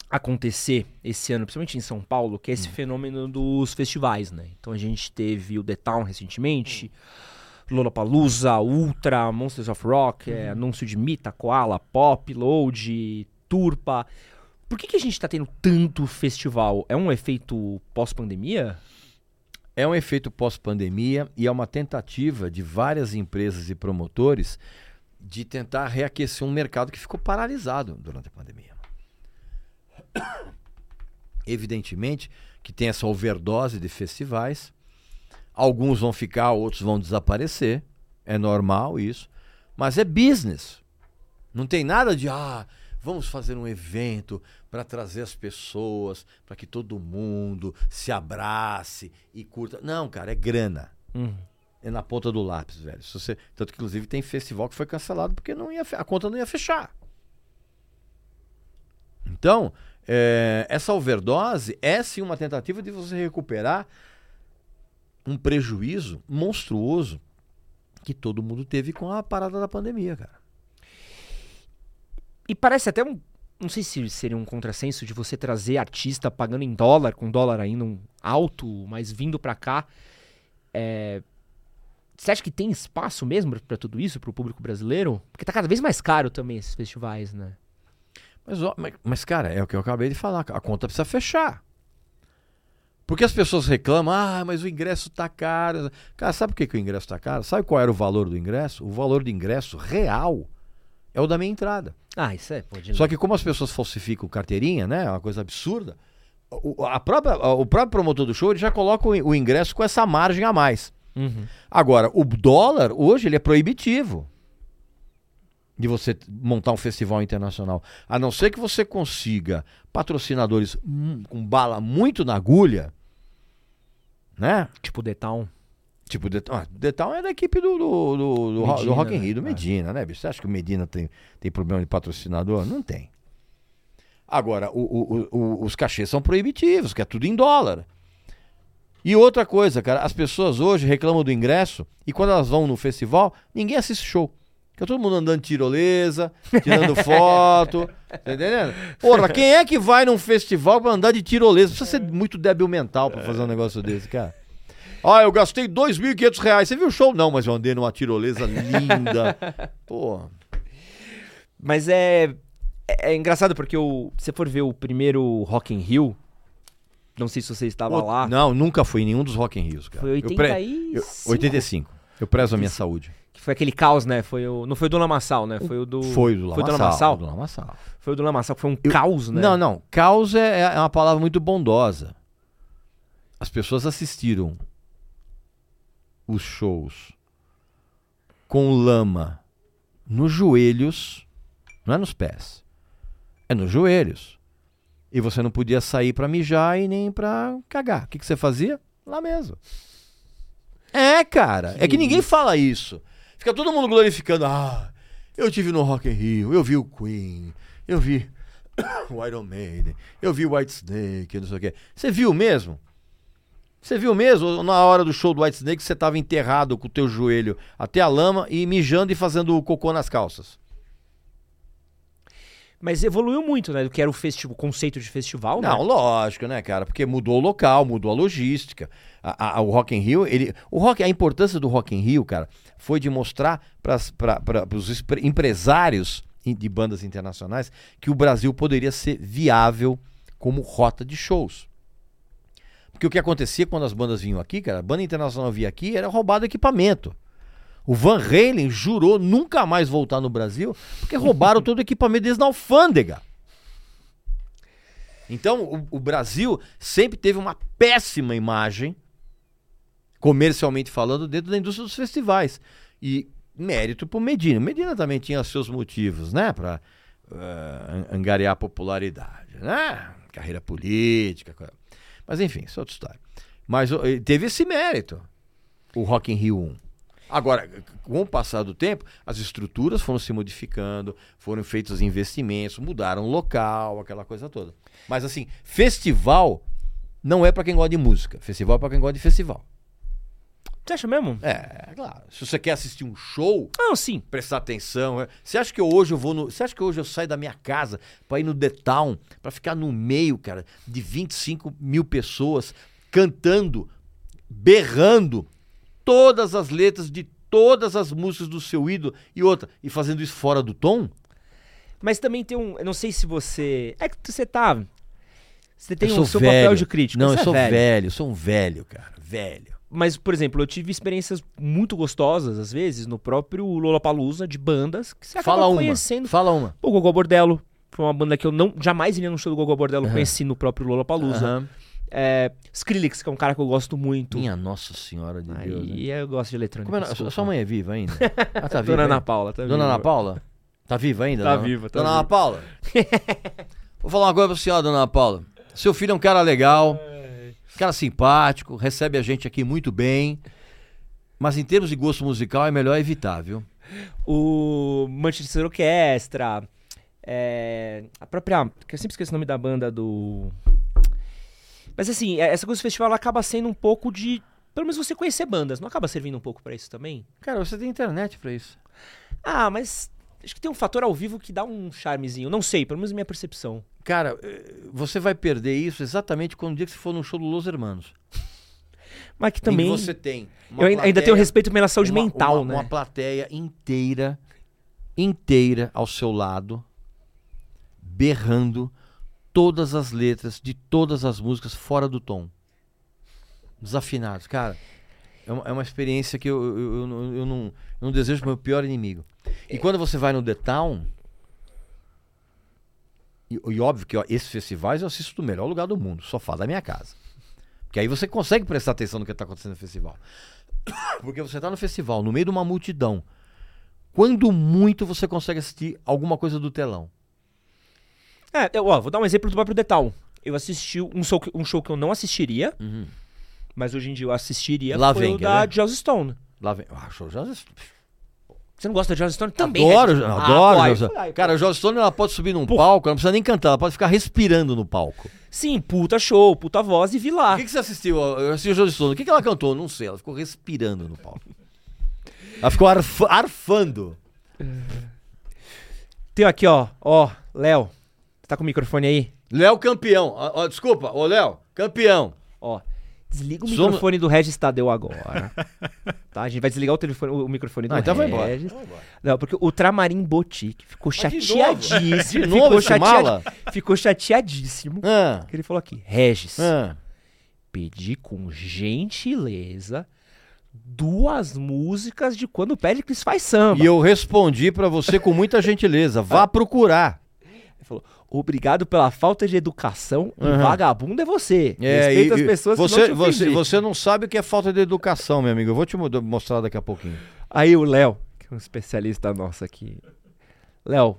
acontecer esse ano, principalmente em São Paulo, que é
Hum.
esse fenômeno dos festivais, né? Então a gente teve o The Town recentemente, Lollapalooza, Ultra, Monsters of Rock, é, anúncio de Mita, Koala, Pop, Load, Turpa. Por que, que a gente tá tendo tanto festival? É um efeito pós-pandemia?
É um efeito pós-pandemia e é uma tentativa de várias empresas e promotores de tentar reaquecer um mercado que ficou paralisado durante a pandemia. Evidentemente que tem essa overdose de festivais. Alguns vão ficar, outros vão desaparecer. É normal isso. Mas é business. Não tem nada de, ah, vamos fazer um evento para trazer as pessoas, para que todo mundo se abrace e curta. Não, cara, é grana.
Hum.
É na ponta do lápis, velho. Se você- Tanto que, inclusive, tem festival que foi cancelado porque não ia fe- a conta não ia fechar. Então, é, essa overdose é sim uma tentativa de você recuperar um prejuízo monstruoso que todo mundo teve com a parada da pandemia, cara.
E parece até um. Não sei se seria um contrassenso de você trazer artista pagando em dólar, com dólar ainda um alto, mas vindo pra cá. É, Você acha que tem espaço mesmo pra- pra tudo isso, pro público brasileiro? Porque tá cada vez mais caro também esses festivais, né?
Mas, mas, cara, é o que eu acabei de falar. A conta precisa fechar. Porque as pessoas reclamam, ah, mas o ingresso tá caro. Cara, sabe por que, que o ingresso tá caro? Sabe qual era o valor do ingresso? O valor do ingresso real é o da minha entrada.
Ah, isso é, pô, de
Só que como as pessoas falsificam carteirinha, né? É uma coisa absurda. O, a própria, o próprio promotor do show ele já coloca o, o ingresso com essa margem a mais.
Uhum.
Agora, o dólar hoje ele é proibitivo de você montar um festival internacional. A não ser que você consiga patrocinadores hum, com bala muito na agulha, né?
Tipo The Town.
Tipo, The, ah, The Town é da equipe do, do, do, do, Ro- do
Medina,
Rock in
né?
Rio, do
É.
Medina, né, bicho? Você acha que o Medina tem, tem problema de patrocinador? Não tem. Agora, o- o- o- os cachês são proibitivos, que é tudo em dólar. E outra coisa, cara, as pessoas hoje reclamam do ingresso e quando elas vão no festival, ninguém assiste show. Fica todo mundo andando de tirolesa, tirando foto, tá entendendo? Porra, quem é que vai num festival pra andar de tirolesa? Precisa ser muito débil mental pra fazer um negócio desse, cara. Ah, eu gastei 2.500 reais. Você viu o show? Não, mas eu andei numa tirolesa linda. Pô,
Mas é, é, é engraçado porque o, se você for ver o primeiro Rock in Rio, não sei se você estava
o-
lá,
Não, nunca fui em nenhum dos Rock in Rios, cara.
foi
Eu pre-
85.
eu- 85. Eu prezo a minha saúde.
Que foi aquele caos, né? Foi o, não foi o do Lamaçal, né? Foi o do.
Foi do
Foi do
Lamaçal.
Lamaçal?
do Lamaçal.
Foi o do Lamaçal, que foi um
Eu-
caos, né?
Não, não. Caos é, é uma palavra muito bondosa. As pessoas assistiram os shows com lama nos joelhos, não é nos pés, é nos joelhos. E você não podia sair pra mijar e nem pra cagar. O que, que você fazia? Lá mesmo. É, cara.
Que
é que ninguém fala isso. Fica todo mundo glorificando. Ah, eu tive no Rock in Rio, eu vi o Queen, eu vi o Iron Maiden, eu vi o White Snake, não sei o quê. Você viu mesmo? Você viu mesmo, na hora do show do White Snake, você tava enterrado com o teu joelho até a lama e mijando e fazendo cocô nas calças.
Mas evoluiu muito, né? Do que era o, o conceito de festival,
Não,
né?
lógico, né, cara? Porque mudou o local, mudou a logística. A- a- o Rock in Rio, ele, o rock, a importância do Rock in Rio, cara, foi de mostrar para os empresários de bandas internacionais que o Brasil poderia ser viável como rota de shows. Porque o que acontecia quando as bandas vinham aqui, cara, a banda internacional vinha aqui, era roubado equipamento. O Van Halen jurou nunca mais voltar no Brasil porque roubaram todo o equipamento deles na alfândega. Então, o, o Brasil sempre teve uma péssima imagem, comercialmente falando, dentro da indústria dos festivais. E mérito pro Medina. Medina também tinha seus motivos, né? Pra eh, angariar popularidade, né? Carreira política. Mas enfim, isso é outra história. Mas teve esse mérito, o Rock in Rio 1. Agora, com o passar do tempo, as estruturas foram se modificando, foram feitos investimentos, mudaram o local, aquela coisa toda. Mas assim, festival não é pra quem gosta de música. Festival é pra quem gosta de festival.
Você acha mesmo?
É, claro. Se você quer assistir um show,
Não, sim.
prestar atenção. é. Você acha que eu hoje eu vou no. Você acha que hoje eu saio da minha casa pra ir no The Town, pra ficar no meio, cara, de 25 mil pessoas cantando, berrando todas as letras de todas as músicas do seu ídolo e outra, e fazendo isso fora do tom?
Mas também tem um. Eu não sei se você. É que você tá. Você tem o
sou
seu
velho.
papel de crítico.
Não, eu
é
sou
velho.
velho. eu sou um velho, cara. Velho.
Mas, por exemplo, eu tive experiências muito gostosas, às vezes, no próprio Lollapalooza, de bandas que você acaba
Fala uma.
conhecendo.
Fala uma.
O Gogol Bordello. Foi uma banda que eu não jamais iria no show do Gogol Bordello,
Aham.
conheci no próprio Lollapalooza.
Aham.
É, Skrillex, que é um cara que eu gosto muito.
Minha Nossa Senhora de Deus. né?
Aí eu gosto de eletrônica.
Como é,
desculpa.
sua mãe é viva ainda? Ah, tá viva.
Dona Ana? Paula, tá
Dona
viva.
Ana Paula? Tá viva ainda?
Tá
dona-
viva, tá
Dona
viva.
Ana Paula? Vou falar uma coisa pra senhora, Dona Ana Paula. Seu filho é um cara legal, cara simpático, recebe a gente aqui muito bem. Mas em termos de gosto musical é melhor evitar, viu?
O Manchester Orquestra. é, a própria. que Eu sempre esqueço o nome da banda do. Mas assim, é- essa coisa do festival acaba sendo um pouco de. Pelo menos você conhecer bandas, não acaba servindo um pouco pra isso também?
Cara, você tem internet pra isso.
Ah, mas acho que tem um fator ao vivo que dá um charmezinho. Não sei, pelo menos minha percepção.
Cara, eh, você vai perder isso exatamente quando o dia que você for no show do Los Hermanos.
Mas que também.
você tem.
Eu ainda, ainda tenho
plateia-
respeito pela saúde
uma-
mental,
uma,
né?
Uma plateia inteira, inteira ao seu lado, berrando todas as letras de todas as músicas fora do tom. Desafinados, cara. É uma, é uma experiência que eu, eu, eu, eu não, eu não desejo pro meu pior inimigo. E quando você vai no The Town. E, e óbvio que ó, esses festivais eu assisto do melhor lugar do mundo, sofá da minha casa. Porque aí você consegue prestar atenção no que está acontecendo no festival. Porque você está no festival, no meio de uma multidão. Quando muito você consegue assistir alguma coisa do telão.
É, eu, ó, vou dar um exemplo do próprio Detal. Eu assisti um show, que- um show que eu não assistiria, mas hoje em dia eu assistiria.
Lá
foi
vem,
o da
ver?
Joss Stone.
Lá vem. Ah, show já
Você não gosta da Joss Stone? Também.
Adoro,
né? Ah,
adoro. Joss-
foi- aí,
Cara, Joss Stone ela pode subir num palco, ela não precisa nem cantar, ela pode ficar respirando no palco.
Sim, puta show, puta voz e vi lá.
O que, que você assistiu? Eu assisti a Joss Stone. O que, que ela cantou? Não sei, ela ficou respirando no palco. Ela ficou arf- arfando.
Tem aqui, ó. Ó, Léo. Tá com o microfone aí?
Léo campeão. Ó, ó, desculpa, ô Léo, campeão.
Ó. Desliga o
Somos-
microfone do Regis Tadeu agora. tá? A gente vai desligar o, telefone, o microfone do
Não, então vai embora.
Regis. Não, porque o Tramarim Boutique ficou
Mas de
chateadíssimo.
novo? De novo
ficou, chatead-
mala?
ficou chateadíssimo.
Ah,
Que ele falou aqui, Regis,
ah.
pedi com gentileza duas músicas de quando o Péricles faz samba.
E eu respondi pra você com muita gentileza. Vá procurar.
Ele falou, obrigado pela falta de educação
Uhum.
vagabundo é você.
É,
Respeita
e-
as pessoas
você,
que não te
você,
ofendi."
você não sabe o que é falta de educação, meu amigo. Eu vou te mo- mostrar daqui a pouquinho.
Aí o Léo, que é um especialista nosso aqui. Léo,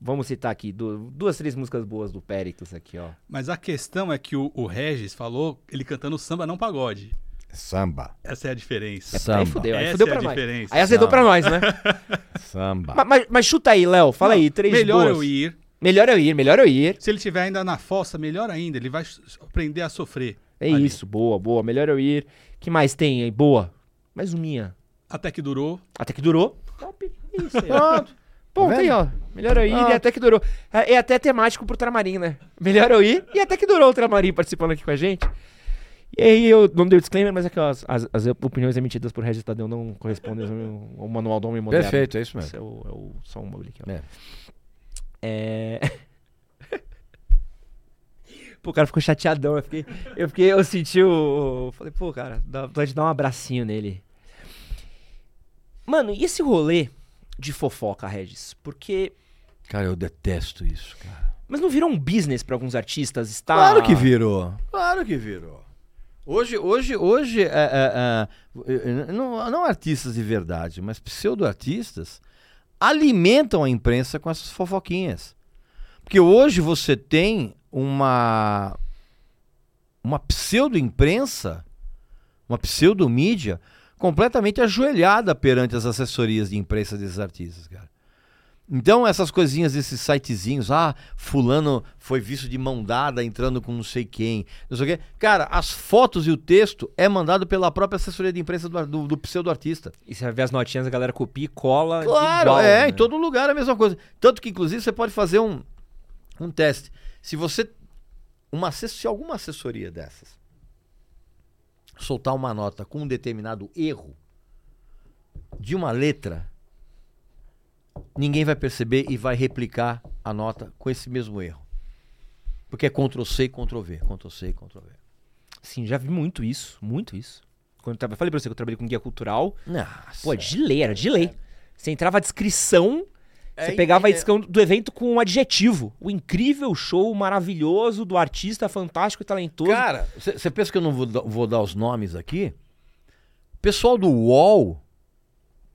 vamos citar aqui du- duas, três músicas boas do Péricles aqui, ó.
Mas a questão é que o, o Regis falou ele cantando samba, não pagode.
Samba.
Essa é a diferença.
Aí
Samba.
fudeu, aí
Essa
fudeu
é a
pra nós.
diferença.
Aí azedou pra nós, né?
Samba.
Ma- mas, mas chuta aí, Léo, fala
Não,
aí, três
Melhor
boas.
eu ir.
Melhor eu ir, melhor eu ir.
Se ele estiver ainda na fossa, melhor ainda. Ele vai aprender a sofrer.
É
Ali.
isso, boa, boa. Melhor eu ir. que mais tem aí? Boa. Mais uminha.
Até que durou.
Até que durou. Top. É Isso aí.
Pronto.
Ponto
Tá
aí,
vendo?
ó. Melhor eu ir
Ah.
e até que durou. É é até temático pro Tramarim, né? Melhor eu ir e até que durou o Tramarim participando aqui com a gente. E aí eu não dei o disclaimer, mas é que as, as- as opiniões emitidas por Regis Tadeu não correspondem ao, ao manual do homem moderno.
Perfeito, é isso mesmo.
Esse é o, é o só um bagulho aqui, ó.
É.
É... pô, o cara ficou chateadão. Eu fiquei, eu fiquei, eu senti o. Falei, pô, cara, dá vontade de dar um abracinho nele. Mano, e esse rolê de fofoca, Regis? Porque.
Cara, eu detesto isso, cara.
Mas não virou um business pra alguns artistas? Está...
Claro que virou. Claro que virou. Hoje, hoje, hoje, é, é, é, não, não artistas de verdade, mas pseudo-artistas alimentam a imprensa com essas fofoquinhas. Porque hoje você tem uma uma pseudo-imprensa, uma pseudo-mídia completamente ajoelhada perante as assessorias de imprensa desses artistas, cara. Então, essas coisinhas desses sitezinhos, ah, fulano foi visto de mão dada entrando com não sei quem, não sei o quê. Cara, as fotos e o texto é mandado pela própria assessoria de imprensa do, do, do pseudo-artista.
E você vai ver as notinhas, a galera copia e cola.
Claro,
igual,
é,
né?
em todo lugar é a mesma coisa. Tanto que, inclusive, você pode fazer um, um teste. Se você. Uma, se alguma assessoria dessas soltar uma nota com um determinado erro de uma letra, ninguém vai perceber e vai replicar a nota com esse mesmo erro. Porque é Ctrl C, Ctrl V, Ctrl C, Ctrl V.
Sim, já vi muito isso, muito isso. Quando eu, falei pra você que eu trabalhei com guia cultural.
Nossa.
Pô, de lei, era de lei. Você entrava a descrição,
É,
você pegava a
é-
descrição do evento com um adjetivo. O incrível show maravilhoso do artista fantástico e talentoso.
Cara, você pensa que eu não vou, dar- vou dar os nomes aqui? O pessoal do UOL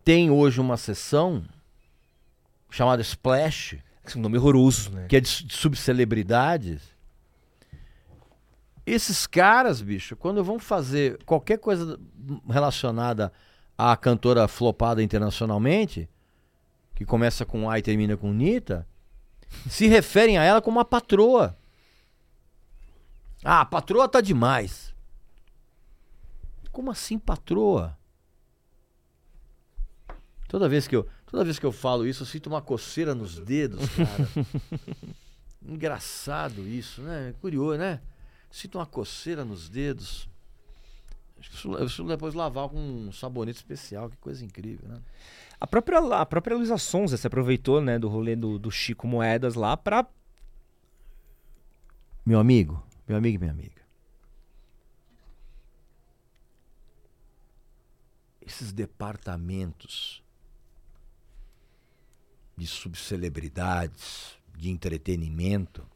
tem hoje uma sessão chamada Splash,
Esse é um nome horroroso, né?
que é de, de subcelebridades. Esses caras, bicho, quando vão fazer qualquer coisa relacionada à cantora flopada internacionalmente, que começa com A e termina com Nita, se referem a ela como uma patroa. Ah, a patroa tá demais. Como assim, patroa? Toda vez que eu, toda vez que eu falo isso, eu sinto uma coceira nos dedos, cara. Engraçado isso, né? Curioso, né? Sinto uma coceira nos dedos. Acho que isso- eu preciso depois lavar com um sabonete especial, que coisa incrível, né?
A própria, a própria Luísa Sonza se aproveitou, né, do rolê do, do Chico Moedas lá pra.
Meu amigo, meu amigo e minha amiga. Esses departamentos de subcelebridades, de entretenimento,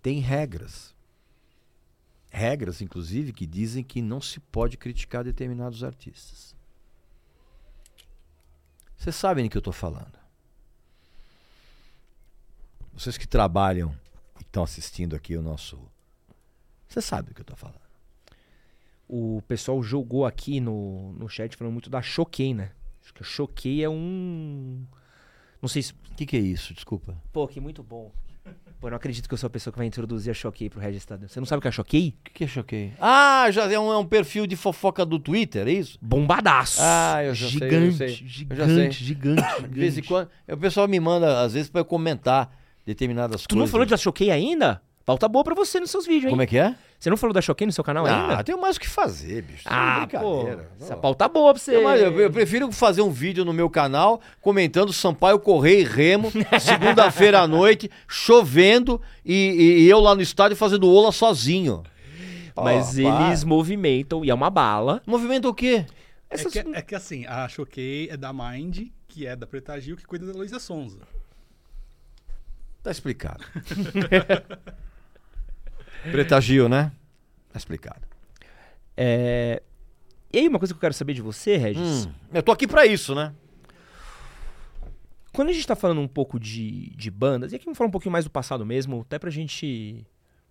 têm regras. Regras, inclusive, que dizem que não se pode criticar determinados artistas. Vocês sabem do que eu estou falando. Vocês que trabalham e estão assistindo aqui o nosso. Você sabe do que eu tô falando.
O pessoal jogou aqui no, no chat falando muito da Choquei, né? Acho que Choquei é um. Não sei se.
O que, que é isso? Desculpa.
Pô, que muito bom. Pô, não acredito que eu sou a pessoa que vai introduzir a Choquei pro Regis Tadeu. Você não sabe o que é Choquei?
O que, que é choquei? Ah, já é um, é um perfil de fofoca do Twitter, é isso?
Bombadaço.
Ah, eu já sei, eu
gigante,
sei.
Gigante,
Eu já sei.
gigante,
De vez em quando. O pessoal me manda, às vezes, pra eu comentar determinadas
Tu
coisas.
não falou da Choquei ainda? Falta boa pra você nos seus vídeos, hein?
Como é que é?
Você não falou da Choquei no seu canal
Ah,
ainda?
tenho mais o que fazer, bicho. Isso é
Ah, pô.
brincadeira.
Essa
Pô.
pauta boa pra você.
Eu, mas eu- eu prefiro fazer um vídeo no meu canal comentando Sampaio Correia e Remo, segunda-feira à noite, chovendo e, e- e eu lá no estádio fazendo ola sozinho.
Mas
para.
eles movimentam e é uma bala.
Movimento o quê?
É
Essas-
que, é que assim, a Choquei é da Mind, que é da Preta Gil, que cuida da Luísa Sonza.
Tá explicado. Preta Gil, né? Tá explicado.
É... E aí, uma coisa que eu quero saber de você, Regis.
Hum, eu tô aqui pra isso, né?
Quando a gente tá falando um pouco de, de bandas, e aqui vamos falar um pouquinho mais do passado mesmo, até pra gente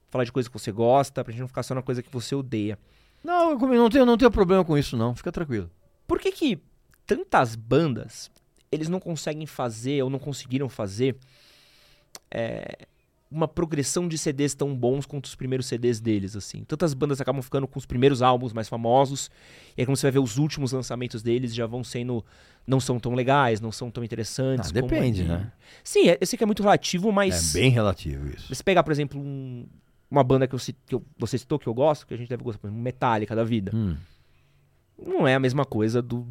falar de coisa que você gosta, pra gente não ficar só na coisa que você odeia.
Não, eu não tenho, não tenho problema com isso, não. Fica tranquilo.
Por que que tantas bandas, eles não conseguem fazer, ou não conseguiram fazer, é, uma progressão de CDs tão bons quanto os primeiros CDs deles, assim. Tantas bandas acabam ficando com os primeiros álbuns mais famosos, e aí quando você vai ver os últimos lançamentos deles, já vão sendo... Não são tão legais, não são tão interessantes.
Ah,
como
depende, né?
Sim, é- eu sei que é muito relativo, mas...
É bem relativo isso.
Se pegar, por exemplo, um- uma banda que, eu, que eu- você citou que eu gosto, que a gente deve gostar, por exemplo, Metallica da vida.
Hum.
Não é a mesma coisa do,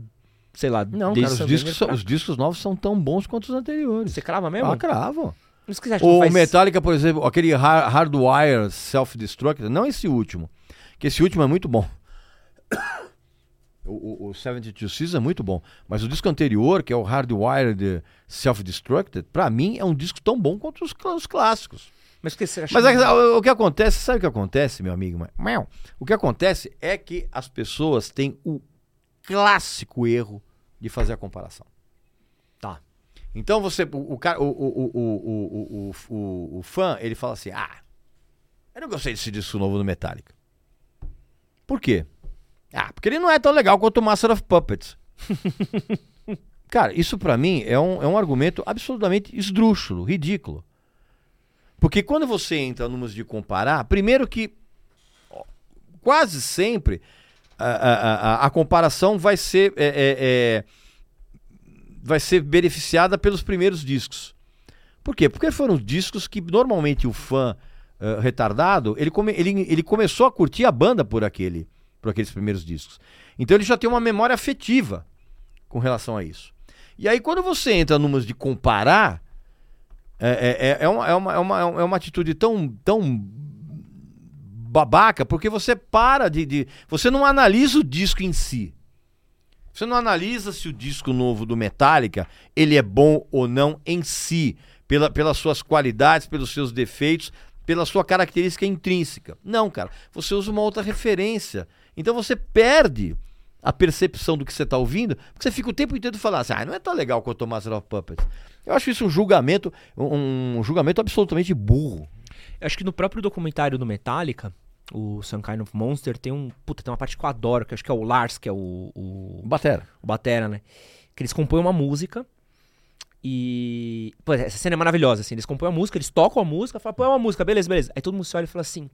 sei lá,
Não, cara, os discos, são- os discos novos são tão bons quanto os anteriores.
Você crava mesmo?
Ah, cravo.
Que você acha
O
faz...
Metallica, por exemplo, aquele Har- Hardwire Self-Destruct, não esse último, que esse último é muito bom. O, o, o 72 Seasons é muito bom, mas o disco anterior, que é o Hardwired Self-Destructed, pra mim é um disco tão bom quanto os, os clássicos.
Mas o que
Mas é o, o que acontece, sabe o que acontece, meu amigo? Meu? O que acontece é que as pessoas têm o clássico erro de fazer a comparação. Então você, o, cara- o, o, o, o, fã, ele fala assim: ah, eu não gostei desse disco novo do Metallica. Por quê? Ah, porque ele não é tão legal quanto o Master of Puppets. Cara, isso pra mim é um, é um argumento absolutamente esdrúxulo, ridículo. Porque quando você entra no de comparar, primeiro que quase sempre a, a, a, a comparação vai ser é, é, é, vai ser beneficiada pelos primeiros discos. Por quê? Porque foram discos que normalmente o fã eh, retardado ele, come- ele, ele começou a curtir a banda por aquele por aqueles primeiros discos. Então ele já tem uma memória afetiva com relação a isso. E aí quando você entra numas de comparar é, é, é, é uma, é, uma, é, uma, é uma atitude tão, tão babaca, porque você para de, de. Você não analisa o disco em si. Você não analisa se o disco novo do Metallica ele é bom ou não em si, pela, pelas suas qualidades, pelos seus defeitos, pela sua característica intrínseca. Não, cara. Você usa uma outra referência. Então você perde a percepção do que você está ouvindo, porque você fica o tempo inteiro falando assim, ah, não é tão legal quanto o Master of Puppets. Eu acho isso um julgamento, um, um julgamento absolutamente burro.
Eu acho que no próprio documentário do Metallica, o Some Kind of Monster, tem um. Puta, tem uma parte que eu adoro, que acho que é o Lars, que é o. o,
Batera.
o Batera, né? Que eles compõem uma música. E. Pô, essa cena é maravilhosa, assim. Eles compõem a música, eles tocam a música, falam, pô, é uma música, beleza, beleza. Aí todo mundo se olha e fala assim.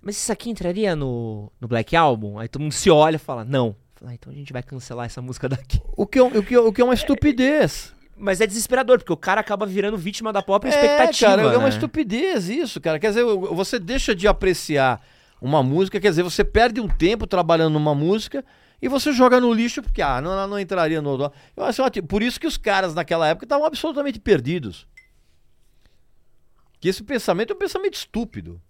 Mas isso aqui entraria no, no Black Album? Aí todo mundo se olha e fala, não. Fala, ah, então a gente vai cancelar essa música daqui.
O que, é, o, que, é- o que é uma estupidez.
Mas é desesperador, porque o cara acaba virando vítima da própria
É,
expectativa.
cara, é uma
né?
estupidez isso, cara. Quer dizer, você deixa de apreciar uma música, quer dizer, você perde um tempo trabalhando numa música e você joga no lixo porque, ah, não, não entraria no... Eu acho ótimo. Por isso que os caras naquela época estavam absolutamente perdidos. Que esse pensamento é um pensamento estúpido.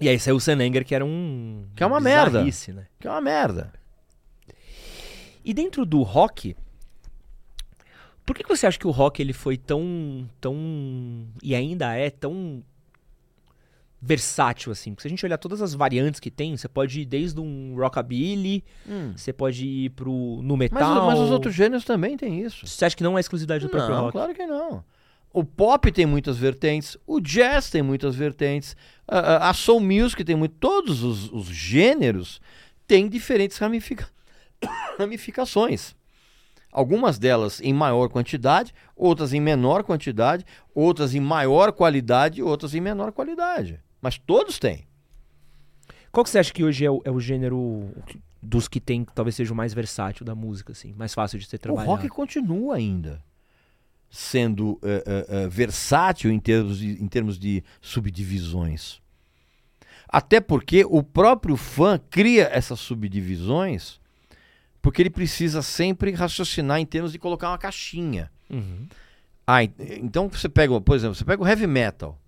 E aí saiu o Senenger, que era um.
Que é uma merda.
Né?
Que é uma merda.
E dentro do rock, por que, que você acha que o rock ele foi tão, tão e ainda é tão versátil assim? Porque se a gente olhar todas as variantes que tem, você pode ir desde um rockabilly, você pode ir pro no
Mas,
metal.
mas os outros gêneros também têm isso.
Você acha que não é exclusividade do próprio
Não,
rock?
claro que não. O pop tem muitas vertentes, o jazz tem muitas vertentes, a, a- a soul music tem muito. Todos os, os gêneros têm diferentes ramifica- ramificações. Algumas delas em maior quantidade, outras em menor quantidade, outras em maior qualidade, outras em menor qualidade. Mas todos têm.
Qual que você acha que hoje é o, é o gênero dos que tem, que talvez seja o mais versátil da música, assim, mais fácil de ser
O
trabalhado?
rock continua ainda sendo eh, eh, eh, versátil em termos, de, em termos de subdivisões. Até porque o próprio fã cria essas subdivisões porque ele precisa sempre raciocinar em termos de colocar uma caixinha.
Uhum.
Ah, en- então você pega, por exemplo, você pega o heavy metal.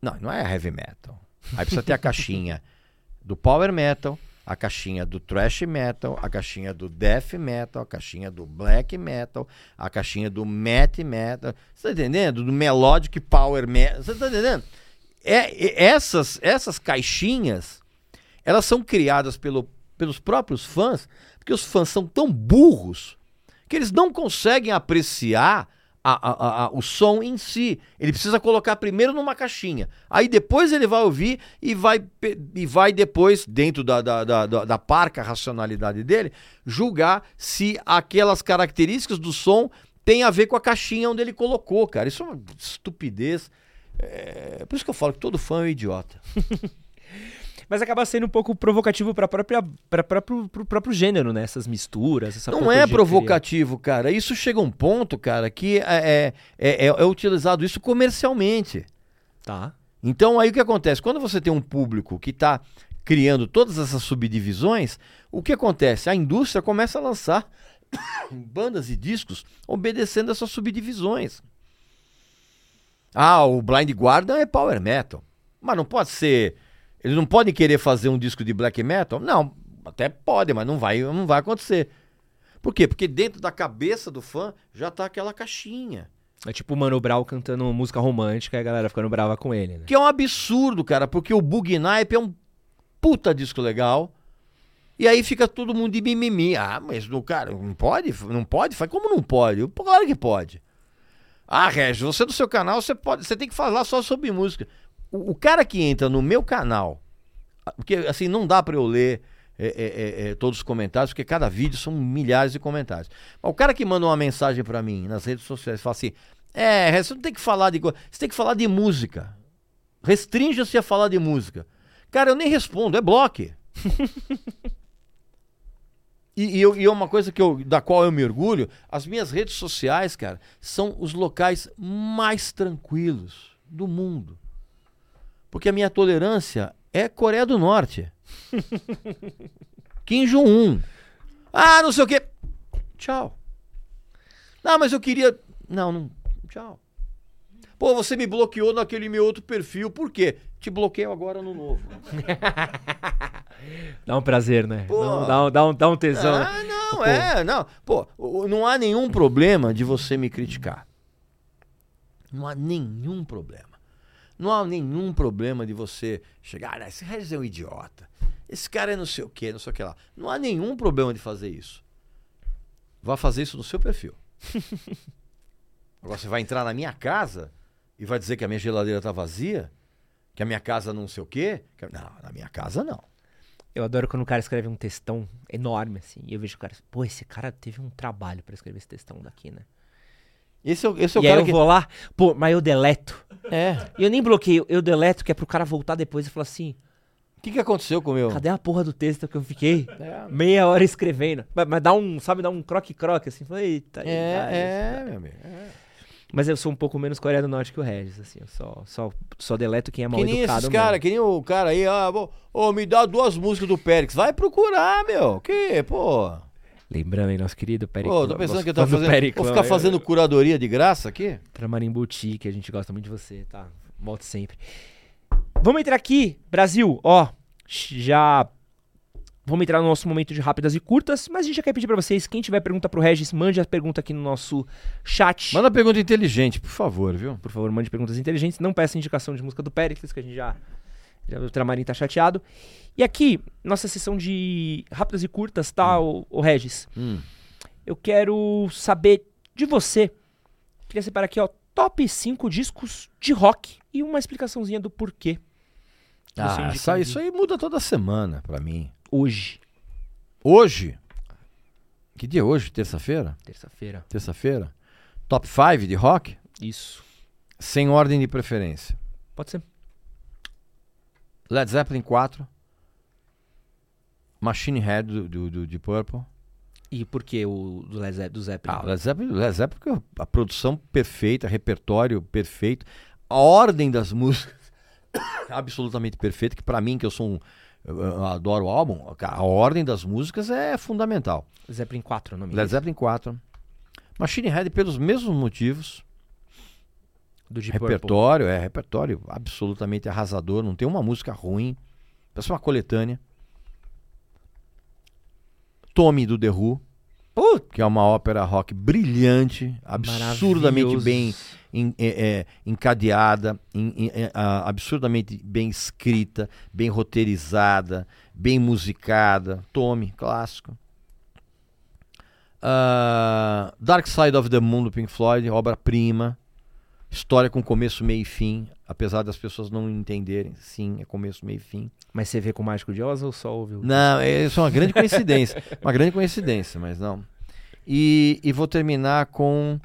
Não, não é heavy metal. Aí precisa ter a caixinha do power metal, a caixinha do thrash metal, a caixinha do death metal, a caixinha do black metal, a caixinha do math metal. Você tá entendendo? Do melodic power metal. Você tá entendendo? É- essas, essas caixinhas, elas são criadas pelo, pelos próprios fãs, porque os fãs são tão burros que eles não conseguem apreciar a- a- a- o som em si. Ele precisa colocar primeiro numa caixinha. Aí depois ele vai ouvir e vai, e vai depois, dentro da, da, da, da- parca racionalidade dele, julgar se aquelas características do som têm a ver com a caixinha onde ele colocou, cara. Isso é uma estupidez. É, por isso que eu falo que todo fã é um idiota.
Mas acaba sendo um pouco provocativo para própria para próprio pro próprio gênero, né? Essas misturas, essa
Não é provocativo, cara. Isso chega a um ponto, cara, que é, é, é, é utilizado isso comercialmente.
Tá.
Então aí o que acontece? Quando você tem um público que está criando todas essas subdivisões, o que acontece? A indústria começa a lançar bandas e discos obedecendo essas subdivisões. Ah, o Blind Guardian é power metal. Mas não pode ser. Eles não podem querer fazer um disco de black metal? Não, até pode, mas não vai, não vai acontecer. Por quê? Porque dentro da cabeça do fã já tá aquela caixinha.
É tipo o Mano Brown cantando música romântica e a galera ficando brava com ele, né?
Que é um absurdo, cara, porque o Bug Nipe é um puta disco legal. E aí fica todo mundo de mimimi. Ah, mas o cara não pode? Não pode? Faz como não pode? Claro que pode. Ah, Regis, você no seu canal, você pode, você tem que falar só sobre música. O, cara que entra no meu canal, porque assim não dá pra eu ler é, é, é, é, todos os comentários, porque cada vídeo são milhares de comentários. Mas o cara que manda uma mensagem pra mim nas redes sociais, fala assim: "É, você não tem que falar de, você tem que falar de música. Restrinja-se a falar de música." Cara, eu nem respondo, é bloque. E, e, e é uma coisa que eu, da qual eu me orgulho, as minhas redes sociais, cara, são os locais mais tranquilos do mundo. Porque a minha tolerância é Coreia do Norte. Kim Jong-un. Ah, não sei o quê. Tchau. Não, mas eu queria. Não, não. Tchau. Pô, você me bloqueou naquele meu outro perfil. Por quê? Te bloqueio agora no novo.
Dá um prazer, né?
Pô.
Dá, um- dá um, dá, um, dá um tesão. né?
Ah, não, é, não. Pô, não há nenhum problema de você me criticar. Não há nenhum problema. Não há nenhum problema de você chegar, ah, esse Regis é um idiota. Esse cara é não sei o que, não sei o que lá. Não há nenhum problema de fazer isso. Vá fazer isso no seu perfil. Agora você vai entrar na minha casa e vai dizer que a minha geladeira tá vazia? Que a minha casa não sei o quê? Que- Não, na minha casa não.
Eu adoro quando o cara escreve um textão enorme, assim. E eu vejo o cara, pô, esse cara teve um trabalho pra escrever esse textão daqui, né?
Esse é, o- esse é o
e aí
cara
eu
que.
vou lá, pô, mas eu deleto.
É.
E eu nem bloqueio, eu deleto, que é pro cara voltar depois e falar assim:
O que, que aconteceu com o meu?
cadê a porra do texto que eu fiquei
É,
meia hora escrevendo? Mas, mas dá um, sabe, dá um croque-croque, assim. Fala, Eita,
é,
vai.
meu amigo. é.
Mas eu sou um pouco menos Coreia do Norte que o Regis, assim. Eu só, só, só deleto quem é mal
Que nem
educado
esses caras, que nem o cara aí, ah, vou- ô, me dá duas músicas do Périx. Vai procurar, meu. Que, pô?
Lembrando aí, nosso querido Periclão.
Pô, tô pensando que eu tava fazendo.
Periclão
Vou ficar fazendo curadoria de graça aqui?
Tramarim Boutique, a gente gosta muito de você, tá? Volte sempre. Vamos entrar aqui, Brasil, ó. Já. Vamos entrar no nosso momento de rápidas e curtas, mas a gente já quer pedir pra vocês, quem tiver pergunta pro Regis, mande a pergunta aqui no nosso chat.
Manda pergunta inteligente, por favor, viu?
Por favor, mande perguntas inteligentes. Não peça indicação de música do Pericles, que a gente já. Já o Tramarim tá chateado. E aqui, nossa sessão de rápidas e curtas, tá, o, Regis?
Hum.
Eu quero saber de você. Queria separar aqui, ó, top 5 discos de rock e uma explicaçãozinha do porquê.
Ah, isso, aí- muda toda semana pra mim.
Hoje,
Hoje. Que dia é hoje? Terça-feira?
terça-feira.
Terça-feira? Top 5 de rock?
Isso.
Sem ordem de preferência.
Pode ser.
Led Zeppelin 4. Machine Head do, do, do de Purple.
E por que o do Led Zeppelin? Do Zeppelin?
Ah, Led Zeppelin, Led Zeppelin porque a produção perfeita, repertório perfeito, a ordem das músicas absolutamente perfeita, que pra mim, que eu sou um. Eu, adoro o álbum, a ordem das músicas é fundamental.
Zeppelin 4 o nome
Led Zeppelin 4. Machine Head pelos mesmos motivos.
Do Deep Purple.
repertório, é repertório absolutamente arrasador, não tem uma música ruim. Parece uma coletânea. Tommy do The Who, que é uma ópera rock brilhante, absurdamente bem em- é, é, encadeada, em- é, absurdamente bem escrita, bem roteirizada, bem musicada. Tome, clássico. Ah, Dark Side of the Moon do Pink Floyd, obra-prima. História com começo, meio e fim. Apesar das pessoas não entenderem, sim, é começo, meio e fim.
Mas você vê com o Mágico de Oz ou só ouviu?
Não, é- isso é uma grande coincidência. uma grande coincidência, mas não. E, e vou terminar com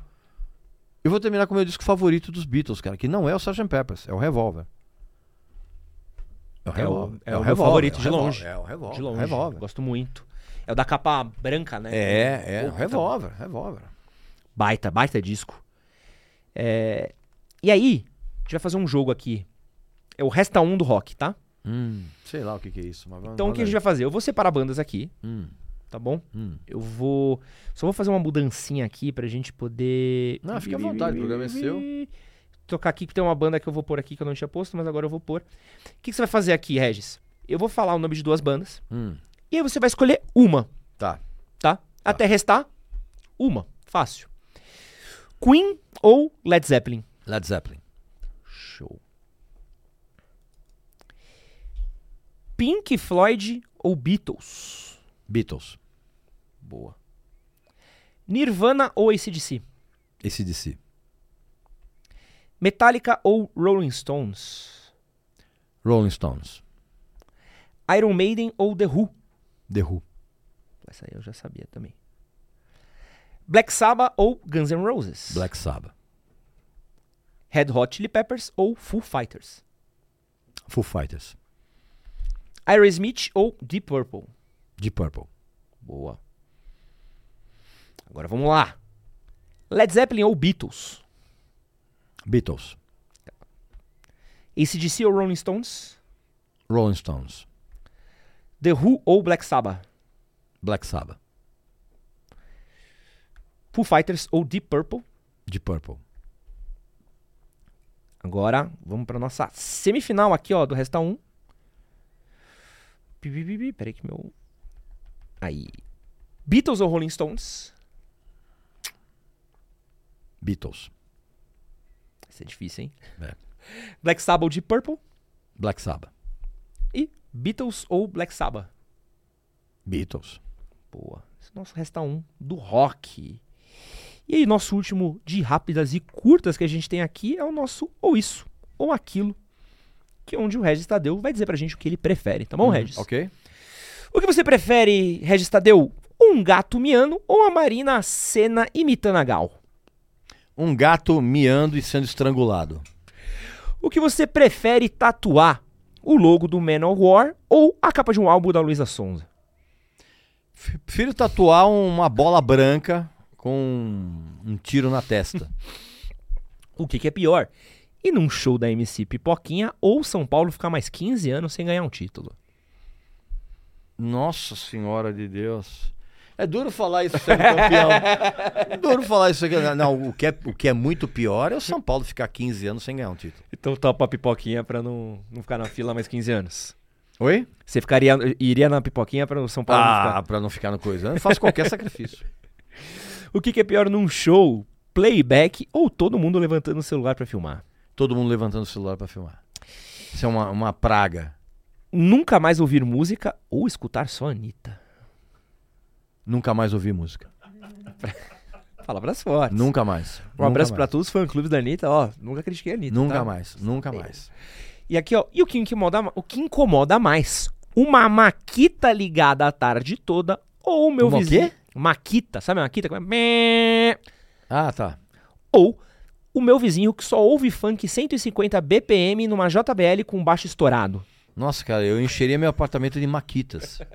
Eu vou terminar com o meu disco favorito dos Beatles, cara, que não é o Sgt. Peppers, é o Revolver.
É o- é o meu favorito,
é o
de
Revolver,
longe.
É o Revolver.
De longe.
Revolver.
Gosto muito. É o da capa branca, né?
É, é,
Puta,
Revolver, Revolver.
Baita, baita disco. É, E aí, a gente vai fazer um jogo aqui. É o Resta 1 do rock, tá?
Hum, sei lá o que, que é isso. Mas
Então o que a gente vai fazer? Eu vou separar bandas aqui,
Hum,
tá bom?
hum.
Eu vou. Só vou fazer uma mudancinha aqui pra gente poder.
Não, fica à vontade, o programa é seu.
Tocar aqui que tem uma banda que eu vou pôr aqui que eu não tinha posto, mas agora eu vou pôr. O que, que você vai fazer aqui, Regis? Eu vou falar o nome de duas bandas.
Hum.
E aí você vai escolher uma,
Tá.
tá? Até restar uma. Fácil. Queen ou Led Zeppelin?
Led Zeppelin.
Show. Pink Floyd ou Beatles?
Beatles.
Boa. Nirvana ou ACDC?
ACDC.
Metallica ou Rolling Stones?
Rolling Stones.
Iron Maiden ou The Who?
The Who.
Essa aí eu já sabia também. Black Sabbath ou Guns N' Roses?
Black Sabbath.
Red Hot Chili Peppers ou Foo Fighters?
Foo Fighters.
Aerosmith ou Deep Purple?
Deep Purple.
Boa. Agora vamos lá. Led Zeppelin ou Beatles?
Beatles.
ACDC ou Rolling Stones?
Rolling Stones.
The Who ou Black Sabbath?
Black Sabbath.
Foo Fighters ou Deep Purple?
Deep Purple.
Agora vamos para nossa semifinal aqui, ó, do Resta 1. Pi, pi, pi, pi, Peraí que meu... Aí. Beatles ou Rolling Stones?
Beatles.
Isso é difícil, hein?
É.
Black Sabbath Deep Purple?
Black Sabbath.
E Beatles ou Black Sabbath?
Beatles.
Boa. Esse é nosso Resta 1 do rock. E aí, nosso último de rápidas e curtas que a gente tem aqui é o nosso ou isso, ou aquilo, que é onde o Regis Tadeu vai dizer pra gente o que ele prefere, tá bom,
Uhum,
Regis?
Ok.
O que você prefere, Regis Tadeu? Um gato miando ou a Marina Senna imitando a Gal?
Um gato miando e sendo estrangulado.
O que você prefere tatuar? O logo do Manowar ou a capa de um álbum da Luísa Sonza?
Prefiro tatuar uma bola branca com um tiro na testa.
O que, que é pior? Ir num show da MC Pipoquinha ou São Paulo ficar mais 15 anos sem ganhar um título?
Nossa Senhora de Deus. É duro falar isso sendo campeão. É duro falar isso aqui. Não, o que, é, o que é muito pior é o São Paulo ficar 15 anos sem ganhar um título.
Então topa a Pipoquinha pra não, não ficar na fila mais 15 anos.
Oi?
Você ficaria, iria na Pipoquinha pra o São Paulo não
Ah,
ficar...
pra não ficar no coisa. Eu faço qualquer sacrifício.
O que, que é pior num show? Playback ou todo mundo levantando o celular pra filmar?
Todo mundo levantando o celular pra filmar. Isso é uma, uma praga.
Nunca mais ouvir música ou escutar só a Anitta?
Nunca mais ouvir música.
Palavras fortes.
Nunca mais.
Um abraço pra
mais.
todos os fã-clubes da Anitta, ó. Nunca critiquei a Anitta.
Nunca
tá?
mais. Nunca mais.
E aqui, ó. E o que incomoda, o que incomoda mais? Uma maquita ligada a tarde toda ou o meu
Uma o
vizinho.
quê?
Maquita, sabe a maquita? mé?
Ah, tá.
Ou o meu vizinho que só ouve funk 150 BPM numa JBL com baixo estourado.
Nossa, cara, eu encheria meu apartamento de maquitas.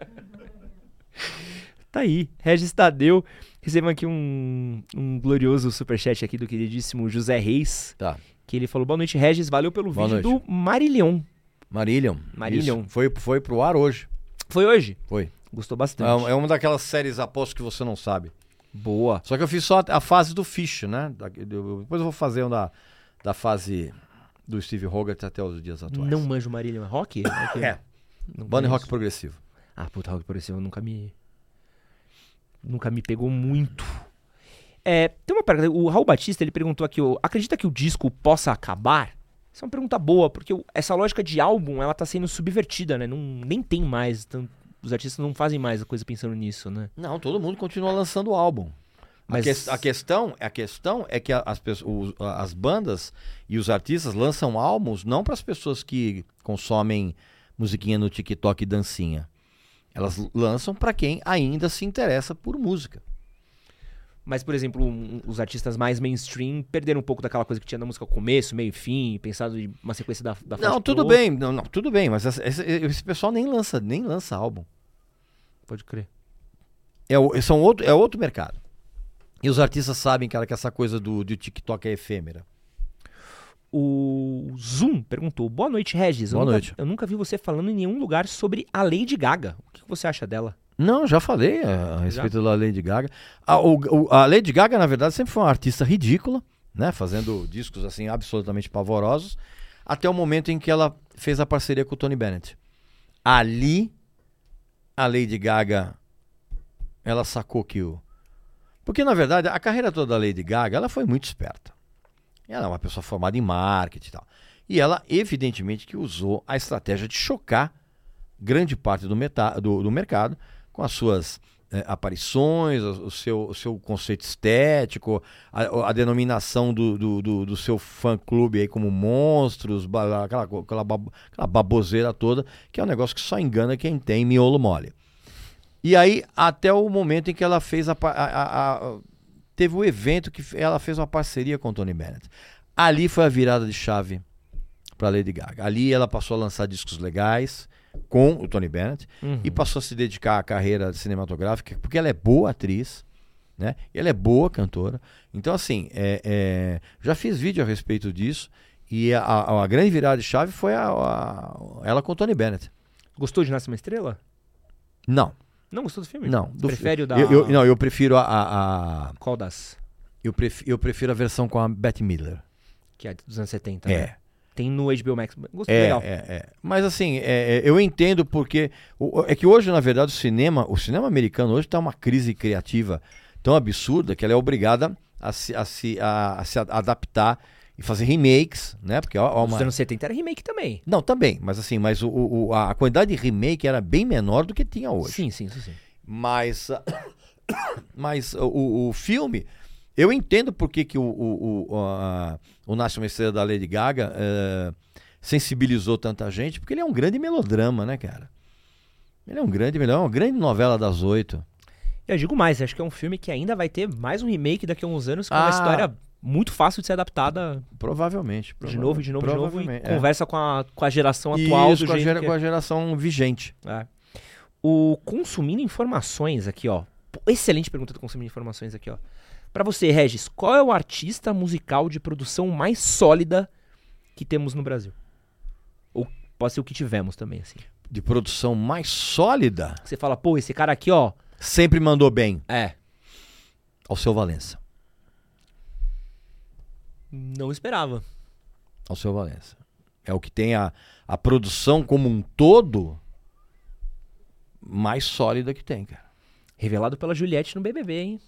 Tá aí, Regis Tadeu. Recebam aqui um, um glorioso superchat aqui do queridíssimo José Reis.
Tá.
Que ele falou: Boa noite, Regis. Valeu pelo
Boa
vídeo
noite.
do Marilhão.
Marillion.
Marillion.
Isso. Foi, foi pro ar hoje.
Foi hoje?
Foi.
Gostou
É,
bastante.
é uma daquelas séries aposto que você não sabe.
Boa.
Só que eu fiz só a, a fase do Fish, né? Da- eu- depois eu vou fazer um da, da fase do Steve Hogarth até os dias atuais.
Não manjo Marília, é rock?
É. Banda
conheço.
rock progressivo.
Ah, puta, rock progressivo nunca me. Nunca me pegou muito. É, tem uma pergunta. O Raul Batista ele perguntou aqui: acredita que o disco possa acabar? Essa é uma pergunta boa, porque essa lógica de álbum ela tá sendo subvertida, né? Não, nem tem mais. tan- os artistas não fazem mais a coisa pensando nisso, né?
Não, todo mundo continua lançando álbum.
Mas-
A, que- a questão, a questão é que as, pessoas, as bandas e os artistas lançam álbuns não para as pessoas que consomem musiquinha no TikTok e dancinha. Elas lançam para quem ainda se interessa por música.
Mas, por exemplo, um- os artistas mais mainstream perderam um pouco daquela coisa que tinha na música começo, meio e fim, pensado em uma sequência da, da
Não, tudo bem, não, não, tudo bem, mas esse, esse pessoal nem lança, nem lança álbum.
Pode crer.
É, são outro, é outro mercado. E os artistas sabem, cara, que essa coisa do, do TikTok é efêmera.
O Zoom perguntou: Boa noite, Regis. Eu
Boa
nunca-
noite.
Eu nunca vi você falando em nenhum lugar sobre a Lady Gaga. O que você acha dela?
Não, já falei a, a respeito da Lady Gaga. A, o- a Lady Gaga, na verdade, sempre foi uma artista ridícula, né? Fazendo discos assim absolutamente pavorosos, até o momento em que ela fez a parceria com o Tony Bennett. Ali, a Lady Gaga, ela sacou que o. Porque, na verdade, a carreira toda da Lady Gaga, ela foi muito esperta. Ela é uma pessoa formada em marketing e tal. E ela, evidentemente, que usou a estratégia de chocar grande parte do, meta- do- do mercado com as suas eh, aparições, o, seu, o seu conceito estético, a, a denominação do, do, do- do seu fã-clube aí como monstros, aquela, aquela, aquela baboseira toda, que é um negócio que só engana quem tem miolo mole. E aí, até o momento em que ela fez a, a- a- teve o evento que ela fez uma parceria com Tony Bennett. Ali foi a virada de chave para Lady Gaga. Ali ela passou a lançar discos legais com o Tony Bennett e passou a se dedicar à carreira cinematográfica, porque ela é boa atriz, né? E ela é boa cantora. Então, assim, é- é, já fiz vídeo a respeito disso. E a, a- a grande virada de chave foi a- a- ela com o Tony Bennett.
Gostou de Nasce uma Estrela?
Não,
Não gostou do filme?
não. do-
Prefere o da.
eu, eu- não, eu prefiro a, a- a-
Qual das?
eu, prefiro, eu prefiro a versão com a Bette Midler.
Que é dos anos 70.
É.
né? Tem no HBO Max. Gostei
É,
legal.
é, é. Mas assim, é, é, eu entendo porque. o- é que hoje, na verdade, o cinema, o cinema americano hoje está uma crise criativa tão absurda que ela é obrigada a se, a se, a- a se adaptar e fazer remakes, né? Porque ó, ó,
Nos
uma...
anos 70 era remake também.
Não, também, mas assim, mas o, o- a quantidade de remake era bem menor do que tinha hoje.
Sim, sim, isso sim.
Mas, mas o, o filme, eu entendo por que, que o, o, o, a- o uma Estrela da Lady Gaga eh, sensibilizou tanta gente, porque ele é um grande melodrama, né, cara? Ele é um grande, ele é uma grande novela das oito.
Eu digo mais, acho que é um filme que ainda vai ter mais um remake daqui a uns anos, com uma
Ah.
história muito fácil de ser adaptada
Provavelmente.
de novo, de novo, de novo, e
é.
conversa com a, com a geração atual
Isso,
do
com a, gera-
que
com
é.
a geração vigente.
É. O Consumindo Informações aqui, ó. Excelente pergunta do Consumindo Informações aqui, ó. Pra você, Regis, qual é o artista musical de produção mais sólida que temos no Brasil? Ou pode ser o que tivemos também, assim.
De produção mais sólida,
Você fala, pô, esse cara aqui, ó.
sempre mandou bem
É.
ao seu Valença.
Não esperava.
ao seu Valença. É o que tem a, a produção como um todo mais sólida que tem, cara.
Revelado pela Juliette no BBB, hein?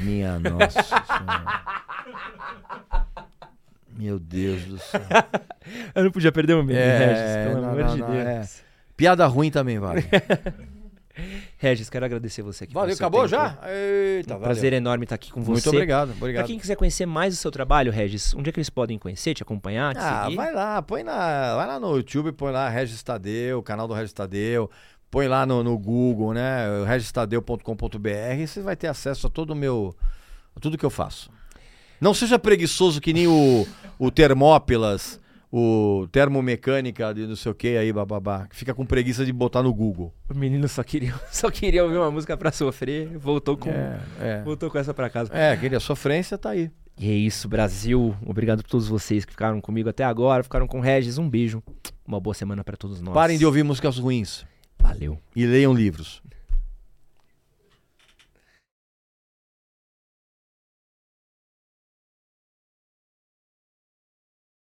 Minha nossa senhora. Meu Deus do céu.
Eu não podia perder o medo,
É,
Regis, pelo
não,
amor
não,
de
não,
Deus.
é. Piada ruim também, vale.
Regis, quero agradecer você aqui.
Valeu, acabou
tempo.
já? Eita,
Um prazer enorme estar aqui com você.
Muito obrigado,
Pra
obrigado.
quem quiser conhecer mais o seu trabalho, Regis, onde é que eles podem conhecer, te acompanhar, te
Ah,
seguir?
vai lá, põe na, vai lá no YouTube, põe lá Regis Tadeu, o canal do Regis Tadeu, põe lá no, no Google, né, registadeu.com.br, você vai ter acesso a todo o meu, a tudo que eu faço. Não seja preguiçoso que nem o, o Termópilas, o termomecânica de não sei o que aí, bababá, que fica com preguiça de botar no Google.
O menino só queria, só queria ouvir uma música pra sofrer, voltou com,
É, é.
voltou com essa pra casa.
É, aquele, a sofrência tá aí.
E é isso, Brasil. Obrigado por todos vocês que ficaram comigo até agora, ficaram com o Regis. Um beijo. Uma boa semana pra todos nós.
Parem de ouvir músicas ruins
Valeu.
e leiam livros.